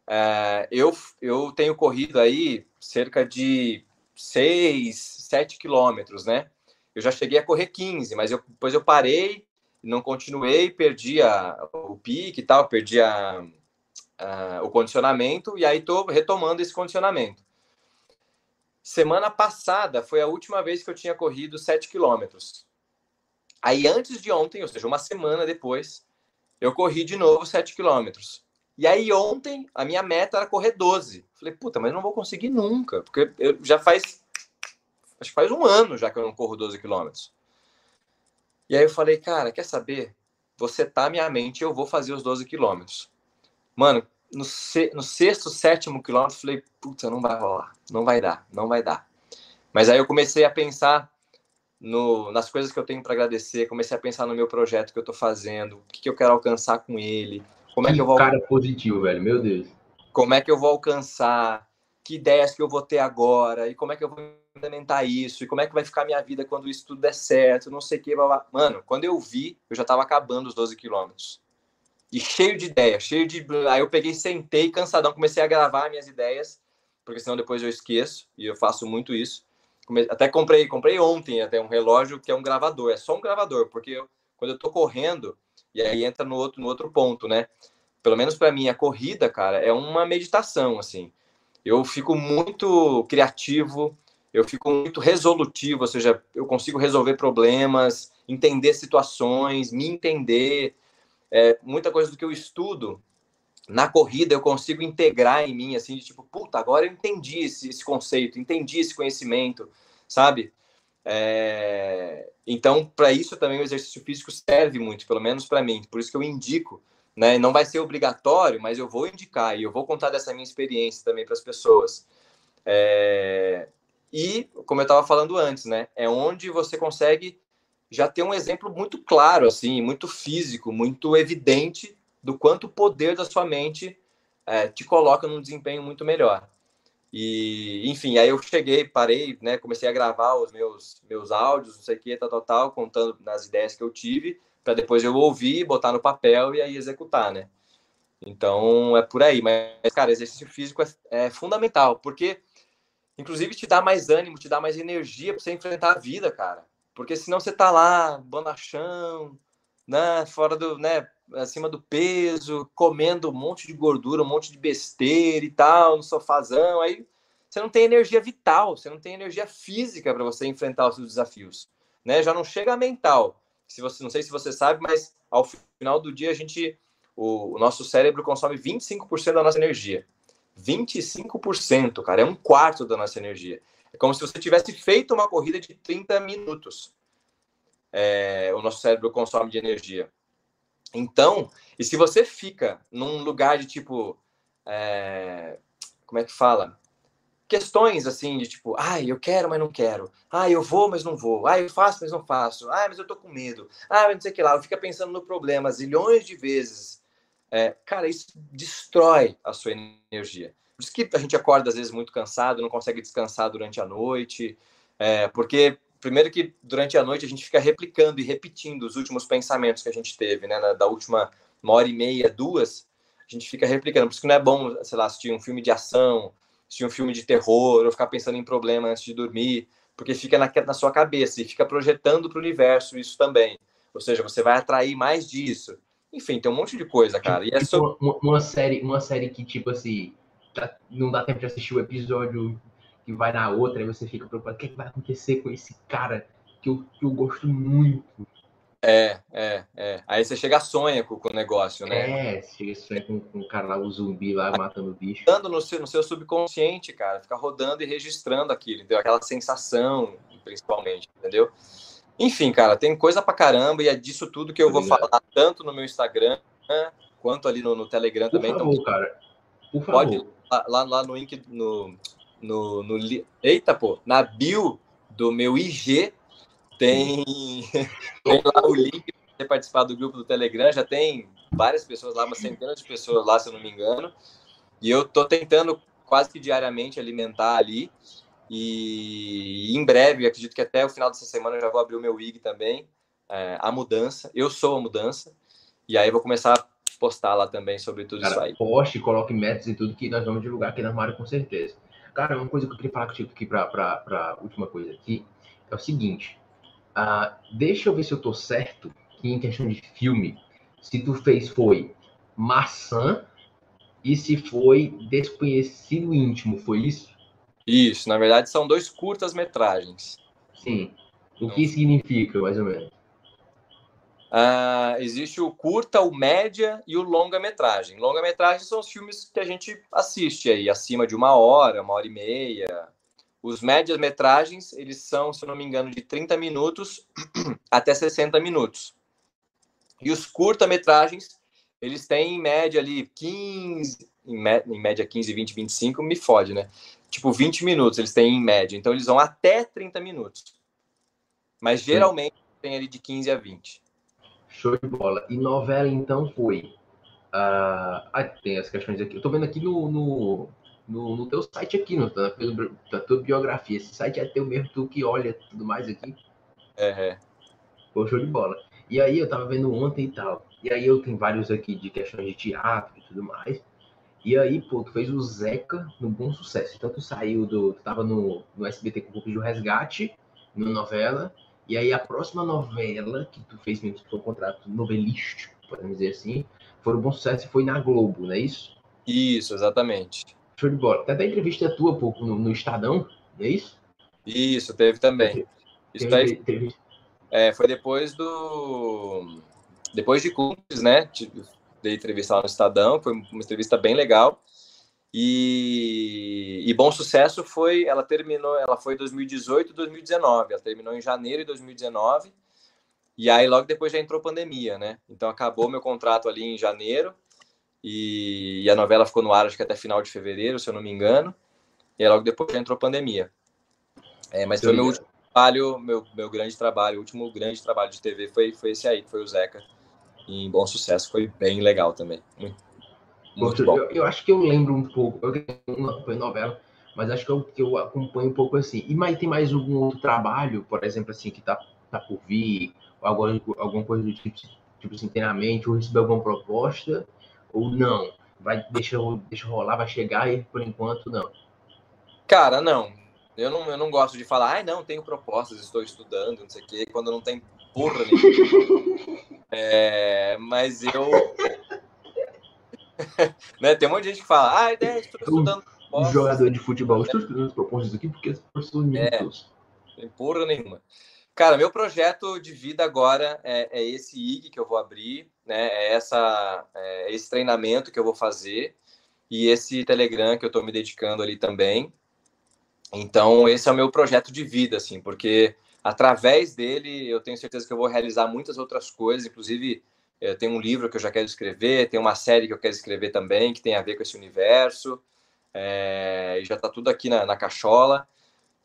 É, eu, eu tenho corrido aí cerca de 6, 7 quilômetros, né? eu já cheguei a correr 15, mas eu, depois eu parei, não continuei, perdi a, o pique e tal, perdi a, a, o condicionamento, e aí estou retomando esse condicionamento. Semana passada foi a última vez que eu tinha corrido 7 quilômetros. Aí antes de ontem, ou seja, uma semana depois, eu corri de novo 7 quilômetros. E aí ontem a minha meta era correr 12. Falei, puta, mas não vou conseguir nunca, porque eu já faz acho que faz um ano já que eu não corro 12 quilômetros. E aí eu falei, cara, quer saber? Você tá minha mente, eu vou fazer os 12 quilômetros. Mano, no, no sexto, sétimo quilômetro, falei, puta, não vai rolar, não vai dar, não vai dar. Mas aí eu comecei a pensar no, nas coisas que eu tenho para agradecer, comecei a pensar no meu projeto que eu tô fazendo, o que, que eu quero alcançar com ele, como é que eu vou... cara positivo, velho, meu Deus. Como é que eu vou alcançar, que ideias que eu vou ter agora, e como é que eu vou implementar isso, e como é que vai ficar a minha vida quando isso tudo der certo, não sei o que. Blá, blá. Mano, quando eu vi, eu já tava acabando os 12 quilômetros. E cheio de ideia, cheio de. Aí eu peguei, sentei, cansadão, comecei a gravar minhas ideias, porque senão depois eu esqueço, e eu faço muito isso. Até comprei, comprei ontem até um relógio que é um gravador, é só um gravador, porque eu, quando eu tô correndo, e aí entra no outro, no outro ponto, né? Pelo menos para mim, a corrida, cara, é uma meditação, assim. Eu fico muito criativo, eu fico muito resolutivo, ou seja, eu consigo resolver problemas, entender situações, me entender. É, muita coisa do que eu estudo na corrida eu consigo integrar em mim, assim, de tipo, puta, agora eu entendi esse, esse conceito, entendi esse conhecimento, sabe? É... Então, para isso também o exercício físico serve muito, pelo menos para mim. Por isso que eu indico, né? Não vai ser obrigatório, mas eu vou indicar e eu vou contar dessa minha experiência também para as pessoas. É... E, como eu estava falando antes, né, é onde você consegue já ter um exemplo muito claro, assim, muito físico, muito evidente do quanto o poder da sua mente é, te coloca num desempenho muito melhor. E, enfim, aí eu cheguei, parei, né, comecei a gravar os meus, meus áudios, não sei o que, tal, tal, tal, contando nas ideias que eu tive, para depois eu ouvir, botar no papel e aí executar, né? Então, é por aí. Mas, cara, exercício físico é, é fundamental, porque inclusive te dá mais ânimo, te dá mais energia para você enfrentar a vida, cara. Porque senão você tá lá, bonachão, né, fora do, né, acima do peso, comendo um monte de gordura, um monte de besteira e tal, no sofazão, aí você não tem energia vital, você não tem energia física para você enfrentar os seus desafios, né? Já não chega a mental. Se você não sei se você sabe, mas ao final do dia a gente o, o nosso cérebro consome 25% da nossa energia. 25%, cara, é um quarto da nossa energia. É como se você tivesse feito uma corrida de 30 minutos. É, o nosso cérebro consome de energia. Então, e se você fica num lugar de tipo. É, como é que fala? Questões assim, de tipo, ai, eu quero, mas não quero. Ai, eu vou, mas não vou. Ai, eu faço, mas não faço. Ai, mas eu tô com medo. Ai, mas não sei o que lá. Fica pensando no problema zilhões de vezes. É, cara, isso destrói a sua energia. Por isso que a gente acorda às vezes muito cansado, não consegue descansar durante a noite, é, porque primeiro que durante a noite a gente fica replicando e repetindo os últimos pensamentos que a gente teve, né? Da última uma hora e meia, duas, a gente fica replicando. Por isso que não é bom, sei lá, assistir um filme de ação, assistir um filme de terror, ou ficar pensando em problema antes de dormir, porque fica na, na sua cabeça e fica projetando para o universo isso também. Ou seja, você vai atrair mais disso. Enfim, tem um monte de coisa, cara. E é tipo, uma, uma, série, uma série que, tipo assim, tá, não dá tempo de assistir o episódio que vai na outra, e você fica preocupado, o que, é que vai acontecer com esse cara que eu, que eu gosto muito. É, é, é. Aí você chega a sonha com, com o negócio, né? É, você chega a sonha com, com o cara lá, o zumbi lá, matando o bicho. Rodando no seu, no seu subconsciente, cara. Fica rodando e registrando aquilo, entendeu? Aquela sensação, principalmente, entendeu? Enfim, cara, tem coisa pra caramba e é disso tudo que eu vou falar, tanto no meu Instagram, quanto ali no, no Telegram Por também. Favor, então, cara. Por favor. Pode lá, lá no link, no, no, no, eita, pô, na bio do meu IG tem, tem lá o link para você participar do grupo do Telegram. Já tem várias pessoas lá, uma centena de pessoas lá, se eu não me engano. E eu tô tentando quase que diariamente alimentar ali. E em breve, acredito que até o final dessa semana eu já vou abrir o meu IG também, é, a mudança. Eu sou a mudança. E aí eu vou começar a postar lá também sobre tudo Cara, isso aí. Poste, coloque metas e tudo que nós vamos divulgar aqui na Mário com certeza. Cara, uma coisa que eu queria falar contigo aqui para última coisa aqui é o seguinte. Uh, deixa eu ver se eu tô certo que em questão de filme, se tu fez foi maçã e se foi desconhecido íntimo, foi isso? Isso, na verdade são dois curtas-metragens. Sim. O que significa, mais ou menos? Uh, existe o curta, o média e o longa-metragem. Longa-metragem são os filmes que a gente assiste aí, acima de uma hora, uma hora e meia. Os médias-metragens, eles são, se eu não me engano, de 30 minutos até 60 minutos. E os curta-metragens, eles têm em média ali 15, em, em média 15, 20, 25, me fode, né? Tipo, 20 minutos eles têm em média. Então, eles vão até 30 minutos. Mas geralmente tem ali de 15 a 20. Show de bola. E novela, então, foi. Ah, tem as questões aqui. Eu tô vendo aqui no, no, no, no teu site aqui, no, na, na tua biografia. Esse site é teu mesmo, tu que olha tudo mais aqui. É, é. Pô, show de bola. E aí eu tava vendo ontem e tal. E aí eu tenho vários aqui de questões de teatro e tudo mais. E aí, pô, tu fez o Zeca no Bom Sucesso. Então tu saiu do. Tu tava no, no SBT com o Grupo de Resgate, numa novela. E aí a próxima novela que tu fez mesmo, um contrato novelístico, podemos dizer assim, foi um bom sucesso e foi na Globo, não é isso? Isso, exatamente. Show de bola. Até entrevista tua pô, no, no Estadão, não é isso? Isso, teve também. Isso teve, teve... É, foi depois do. Depois de Cúmplices, né? Dei entrevista lá no Estadão, foi uma entrevista bem legal. E, e, bom sucesso foi, ela terminou, ela foi 2018 2019, ela terminou em janeiro de 2019, e aí logo depois já entrou pandemia, né? Então acabou meu contrato ali em janeiro, e, e a novela ficou no ar acho que até final de fevereiro, se eu não me engano, e aí logo depois já entrou pandemia. É, mas foi meu último trabalho, meu, meu grande trabalho, o último grande trabalho de TV foi, foi esse aí, foi o Zeca, em bom sucesso, foi bem legal também. Muito muito bom. Eu, eu, acho que eu lembro um pouco, eu não acompanho novela, mas acho que eu, que eu acompanho um pouco assim. E mas tem mais algum outro trabalho, por exemplo, assim, que tá, tá por vir, alguma, alguma coisa do tipo, tipo assim, tem na mente, ou receber alguma proposta, ou não? Vai, deixa, deixa rolar, vai chegar e por enquanto não. Cara, não. Eu não, eu não gosto de falar, ai, ah, não, tenho propostas, estou estudando, não sei o quê, quando não tem porra nenhuma. É, mas eu. né, tem um monte de gente que fala, ah, ideia, estou estudando. Um jogador de futebol, estou estudando as propostas aqui porque as pessoas me é, Tem porra nenhuma. Cara, meu projeto de vida agora é, é esse IG que eu vou abrir, né? É, essa, é esse treinamento que eu vou fazer e esse Telegram que eu estou me dedicando ali também. Então, esse é o meu projeto de vida, assim, porque através dele eu tenho certeza que eu vou realizar muitas outras coisas, inclusive eu tenho um livro que eu já quero escrever, tem uma série que eu quero escrever também, que tem a ver com esse universo, é, e já está tudo aqui na, na cachola.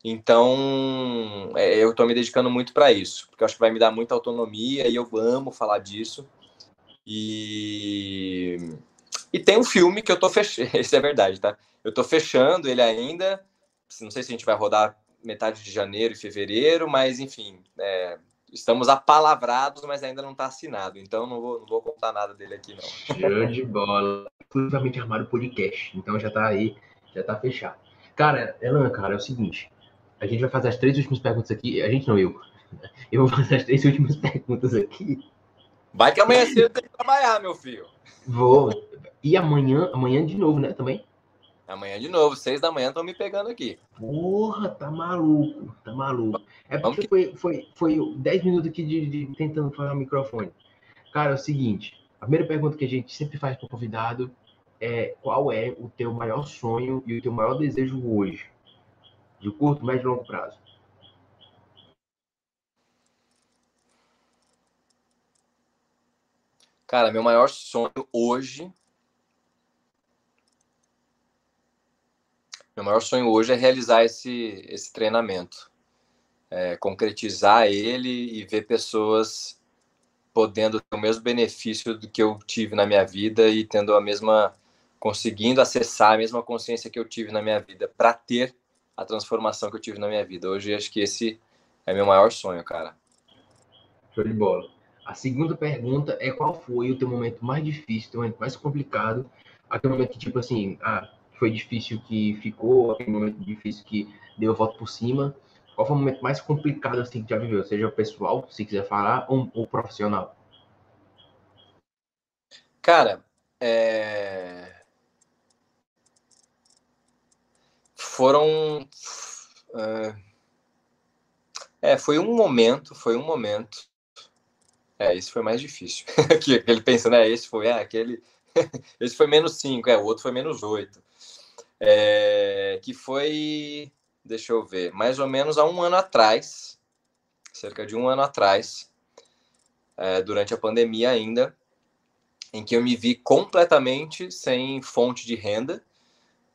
Então, é, eu estou me dedicando muito para isso, porque acho que vai me dar muita autonomia e eu amo falar disso. E, e tem um filme que eu estou fechando, isso é verdade, tá? Eu estou fechando ele ainda, não sei se a gente vai rodar metade de janeiro e fevereiro, mas enfim, é, estamos apalavrados, mas ainda não está assinado, então não vou, não vou contar nada dele aqui não. Show de bola. Exclusivamente armário podcast, então já está aí, já está fechado. Cara, Elan, cara, é o seguinte, a gente vai fazer as três últimas perguntas aqui. A gente não, eu. Eu vou fazer as três últimas perguntas aqui. Vai que amanhã cedo tem que trabalhar, meu filho. Vou. E amanhã, amanhã de novo, né? Também? Amanhã de novo, seis da manhã estão me pegando aqui. Porra, tá maluco, tá maluco. É porque foi, foi, foi dez minutos aqui de, de, tentando falar o microfone. Cara, é o seguinte, a primeira pergunta que a gente sempre faz para o convidado é qual é o teu maior sonho e o teu maior desejo hoje? de curto, médio e longo prazo? Cara, meu maior sonho hoje. Meu maior sonho hoje é realizar esse, esse treinamento. É, concretizar ele e ver pessoas podendo ter o mesmo benefício do que eu tive na minha vida e tendo a mesma. conseguindo acessar a mesma consciência que eu tive na minha vida para ter a transformação que eu tive na minha vida. Hoje acho que esse é meu maior sonho, cara. Show de bola. A segunda pergunta é qual foi o teu momento mais difícil, teu momento mais complicado, aquele momento que, tipo assim, ah, foi difícil que ficou, aquele momento difícil que deu a volta por cima. Qual foi o momento mais complicado assim, que já viveu? Seja o pessoal, se quiser falar, ou o profissional? Cara, é... foram. Uh, é, foi um momento, foi um momento. É, esse foi mais difícil. que ele pensa, né? Esse foi, é, aquele. esse foi menos 5, é, o outro foi menos 8. É, que foi, deixa eu ver, mais ou menos há um ano atrás, cerca de um ano atrás, é, durante a pandemia ainda, em que eu me vi completamente sem fonte de renda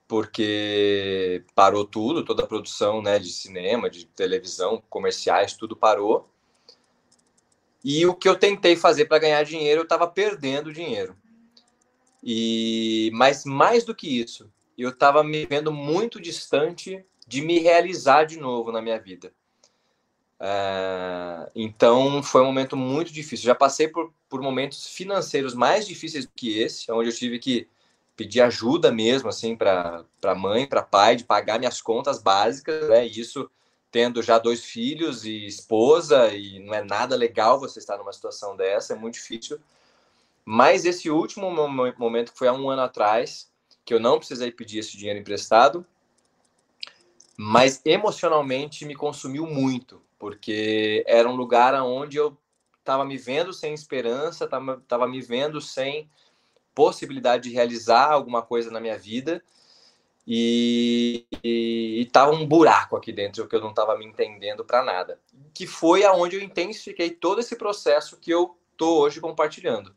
porque parou tudo, toda a produção né, de cinema, de televisão, comerciais, tudo parou. E o que eu tentei fazer para ganhar dinheiro, eu estava perdendo dinheiro. E mas mais do que isso, eu estava me vendo muito distante de me realizar de novo na minha vida. É, então foi um momento muito difícil. Já passei por, por momentos financeiros mais difíceis do que esse, onde eu tive que pedir ajuda mesmo, assim, para mãe, para pai, de pagar minhas contas básicas, né? Isso tendo já dois filhos e esposa, e não é nada legal você estar numa situação dessa, é muito difícil. Mas esse último momento, que foi há um ano atrás, que eu não precisei pedir esse dinheiro emprestado, mas emocionalmente me consumiu muito, porque era um lugar onde eu estava me vendo sem esperança, estava me vendo sem possibilidade de realizar alguma coisa na minha vida e, estava um buraco aqui dentro que eu não estava me entendendo para nada. Que foi aonde eu intensifiquei todo esse processo que eu tô hoje compartilhando.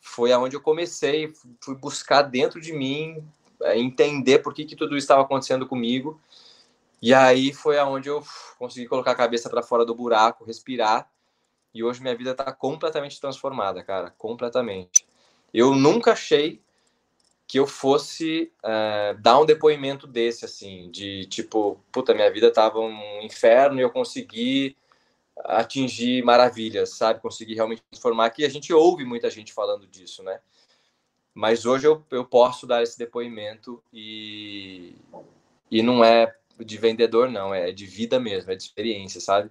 Foi aonde eu comecei, fui buscar dentro de mim é, entender por que, que tudo estava acontecendo comigo. E aí foi aonde eu consegui colocar a cabeça para fora do buraco, respirar. E hoje minha vida está completamente transformada, cara, completamente. Eu nunca achei que eu fosse uh, dar um depoimento desse, assim, de tipo, puta, minha vida tava um inferno e eu consegui atingir maravilhas, sabe? Consegui realmente transformar, que a gente ouve muita gente falando disso, né? Mas hoje eu, eu posso dar esse depoimento e, e não é de vendedor, não, é de vida mesmo, é de experiência, sabe?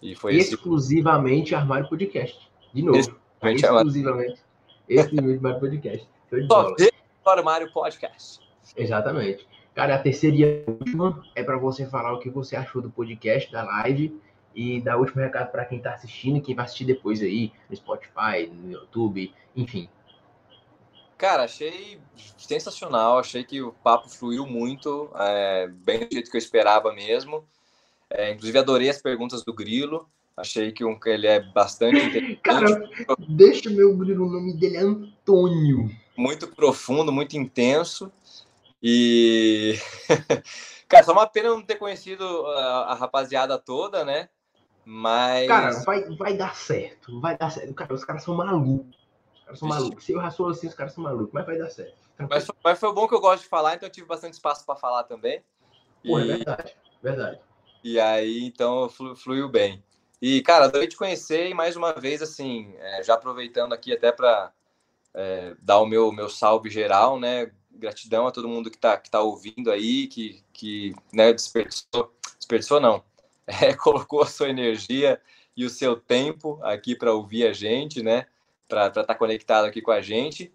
E foi exclusivamente esse... Armário Podcast. De novo. Exclusivamente. Exclusivamente Armário Podcast. Só Armário Podcast. Exatamente. Cara, a terceira e a última é para você falar o que você achou do podcast, da live e dar o último recado para quem está assistindo e quem vai assistir depois aí no Spotify, no YouTube, enfim. Cara, achei sensacional. Achei que o papo fluiu muito, é, bem do jeito que eu esperava mesmo. É, inclusive, adorei as perguntas do Grilo. Achei que um, ele é bastante inteligente. Cara, deixa meu Grilo, o nome dele é Antônio. Muito profundo, muito intenso. E. Cara, só uma pena não ter conhecido a, a rapaziada toda, né? Mas. Cara, vai, vai dar certo. Vai dar certo. Cara, os caras são malucos. Caras são malucos. Se eu raçou assim, os caras são malucos, mas vai dar certo. Mas, mas, foi bom que eu gosto de falar, então eu tive bastante espaço para falar também. Pô, é e... é verdade. Verdade. E aí, então, flu, fluiu bem. E, cara, adorei te conhecer e mais uma vez, assim, é, já aproveitando aqui até para é, dar o meu, meu salve geral, né? Gratidão a todo mundo que está que tá ouvindo aí, que, que né, desperdiçou, desperdiçou não, é, colocou a sua energia e o seu tempo aqui para ouvir a gente, né? Para estar tá conectado aqui com a gente.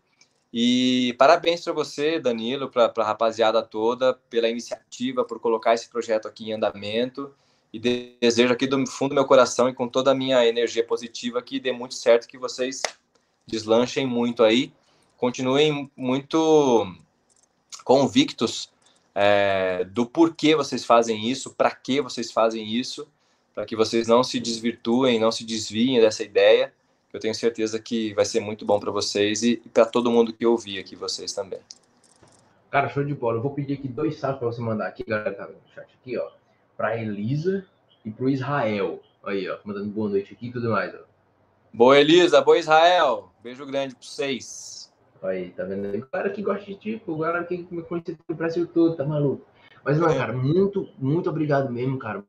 E parabéns para você, Danilo, para a rapaziada toda, pela iniciativa, por colocar esse projeto aqui em andamento. E desejo aqui do fundo do meu coração e com toda a minha energia positiva que dê muito certo, que vocês deslanchem muito aí. Continuem muito convictos é, do porquê vocês fazem isso, para que vocês fazem isso, para que vocês não se desvirtuem, não se desviem dessa ideia. Eu tenho certeza que vai ser muito bom para vocês e, e para todo mundo que ouvir aqui, vocês também. Cara, show de bola. Eu vou pedir aqui dois salves para você mandar aqui, galera, tá no chat aqui, ó. Para Elisa e para o Israel. Aí, ó, mandando boa noite aqui e tudo mais, ó. Boa, Elisa. Boa, Israel. Beijo grande para vocês. Aí, tá vendo? O cara que gosta de tipo, o cara que me conhece do Brasil todo, tá maluco? Mas, não, cara, muito, muito obrigado mesmo, cara.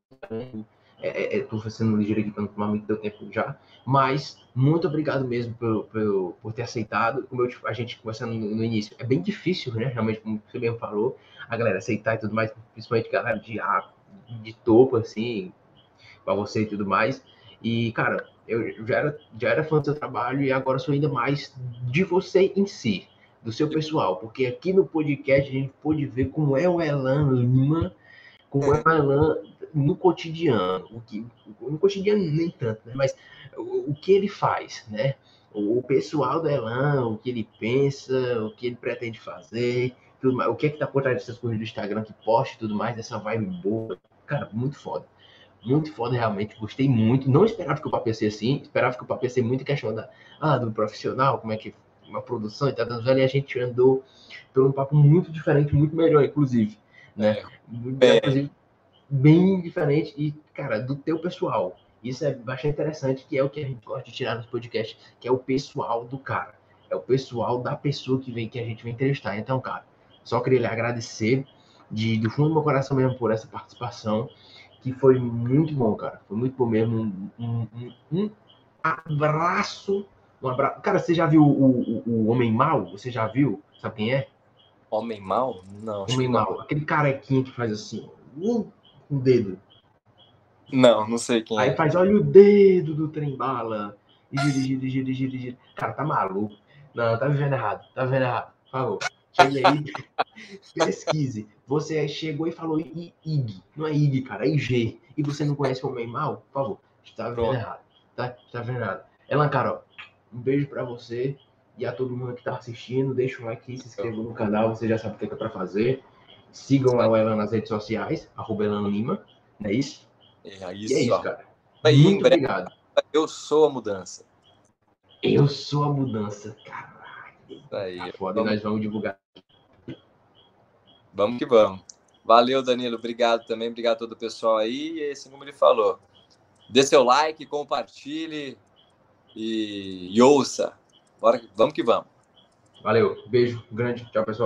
É, é, é sendo ligeiro aqui para não tomar muito teu tempo já, mas muito obrigado mesmo por, por, por ter aceitado. Como eu, a gente conversando no, no, início, é bem difícil, né? Realmente, como você mesmo falou, a galera aceitar e tudo mais, principalmente galera de, de topo, assim, para você e tudo mais. E, cara, eu já era, já era fã do seu trabalho e agora sou ainda mais de você em si, do seu pessoal, porque aqui no podcast a gente pôde ver como é o Elan Lima, como é o Elan no cotidiano, o que, no cotidiano nem tanto, né? mas o, o que ele faz, né? O, o pessoal do Elan, o que ele pensa, o que ele pretende fazer, tudo mais, o que é que tá por trás dessas coisas do Instagram que posta e tudo mais, dessa vibe boa, cara, muito foda muito foda realmente, gostei muito. Não esperava que o papo ia ser assim, esperava que o papo ia ser muito questão da, ah, do profissional, como é que uma produção e tal, e a gente andou por um papo muito diferente, muito melhor, inclusive, né? É. Inclusive, bem diferente e, cara, do teu pessoal. Isso é bastante interessante, que é o que a gente gosta de tirar nos podcasts, que é o pessoal do cara. É o pessoal da pessoa que vem que a gente vem entrevistar. Então, cara, só queria lhe agradecer de, do fundo do meu coração mesmo por essa participação que foi muito bom, cara. Foi muito bom mesmo. Um, um, um abraço. Um abraço. Cara, você já viu o, o, o Homem Mal? Você já viu? Sabe quem é? Homem Mal? Não. Homem Mal. Aquele carequinho que faz assim, um, um dedo. Não, não sei quem Aí é. faz, olha o dedo do trem bala. E gira, gira, gira, gira, gira. Cara, tá maluco. Não, tá vivendo errado. Tá vivendo errado. Por favor. Chegue aí, pesquise. Você chegou e falou IG. Não é IG, cara, é IG. E você não conhece o homem mal? Por favor, está vendo Pronto. errado. Tá, tá vendo errado. Elan, cara, um beijo para você e a todo mundo que tá assistindo. Deixa um like, se inscreva no canal, você já sabe o que é, é para fazer. Sigam a Elan nas redes sociais, arroba Lima, não é isso? É isso, e é isso cara. Aí, Muito obrigado. Eu sou a mudança. Eu sou a mudança, caralho. Aí, tá foda, vamos... nós vamos divulgar Vamos que vamos. Valeu, Danilo. Obrigado também. Obrigado a todo o pessoal aí. E assim como ele falou, dê seu like, compartilhe e, e ouça. Bora, vamos que vamos. Valeu. Beijo grande. Tchau, pessoal.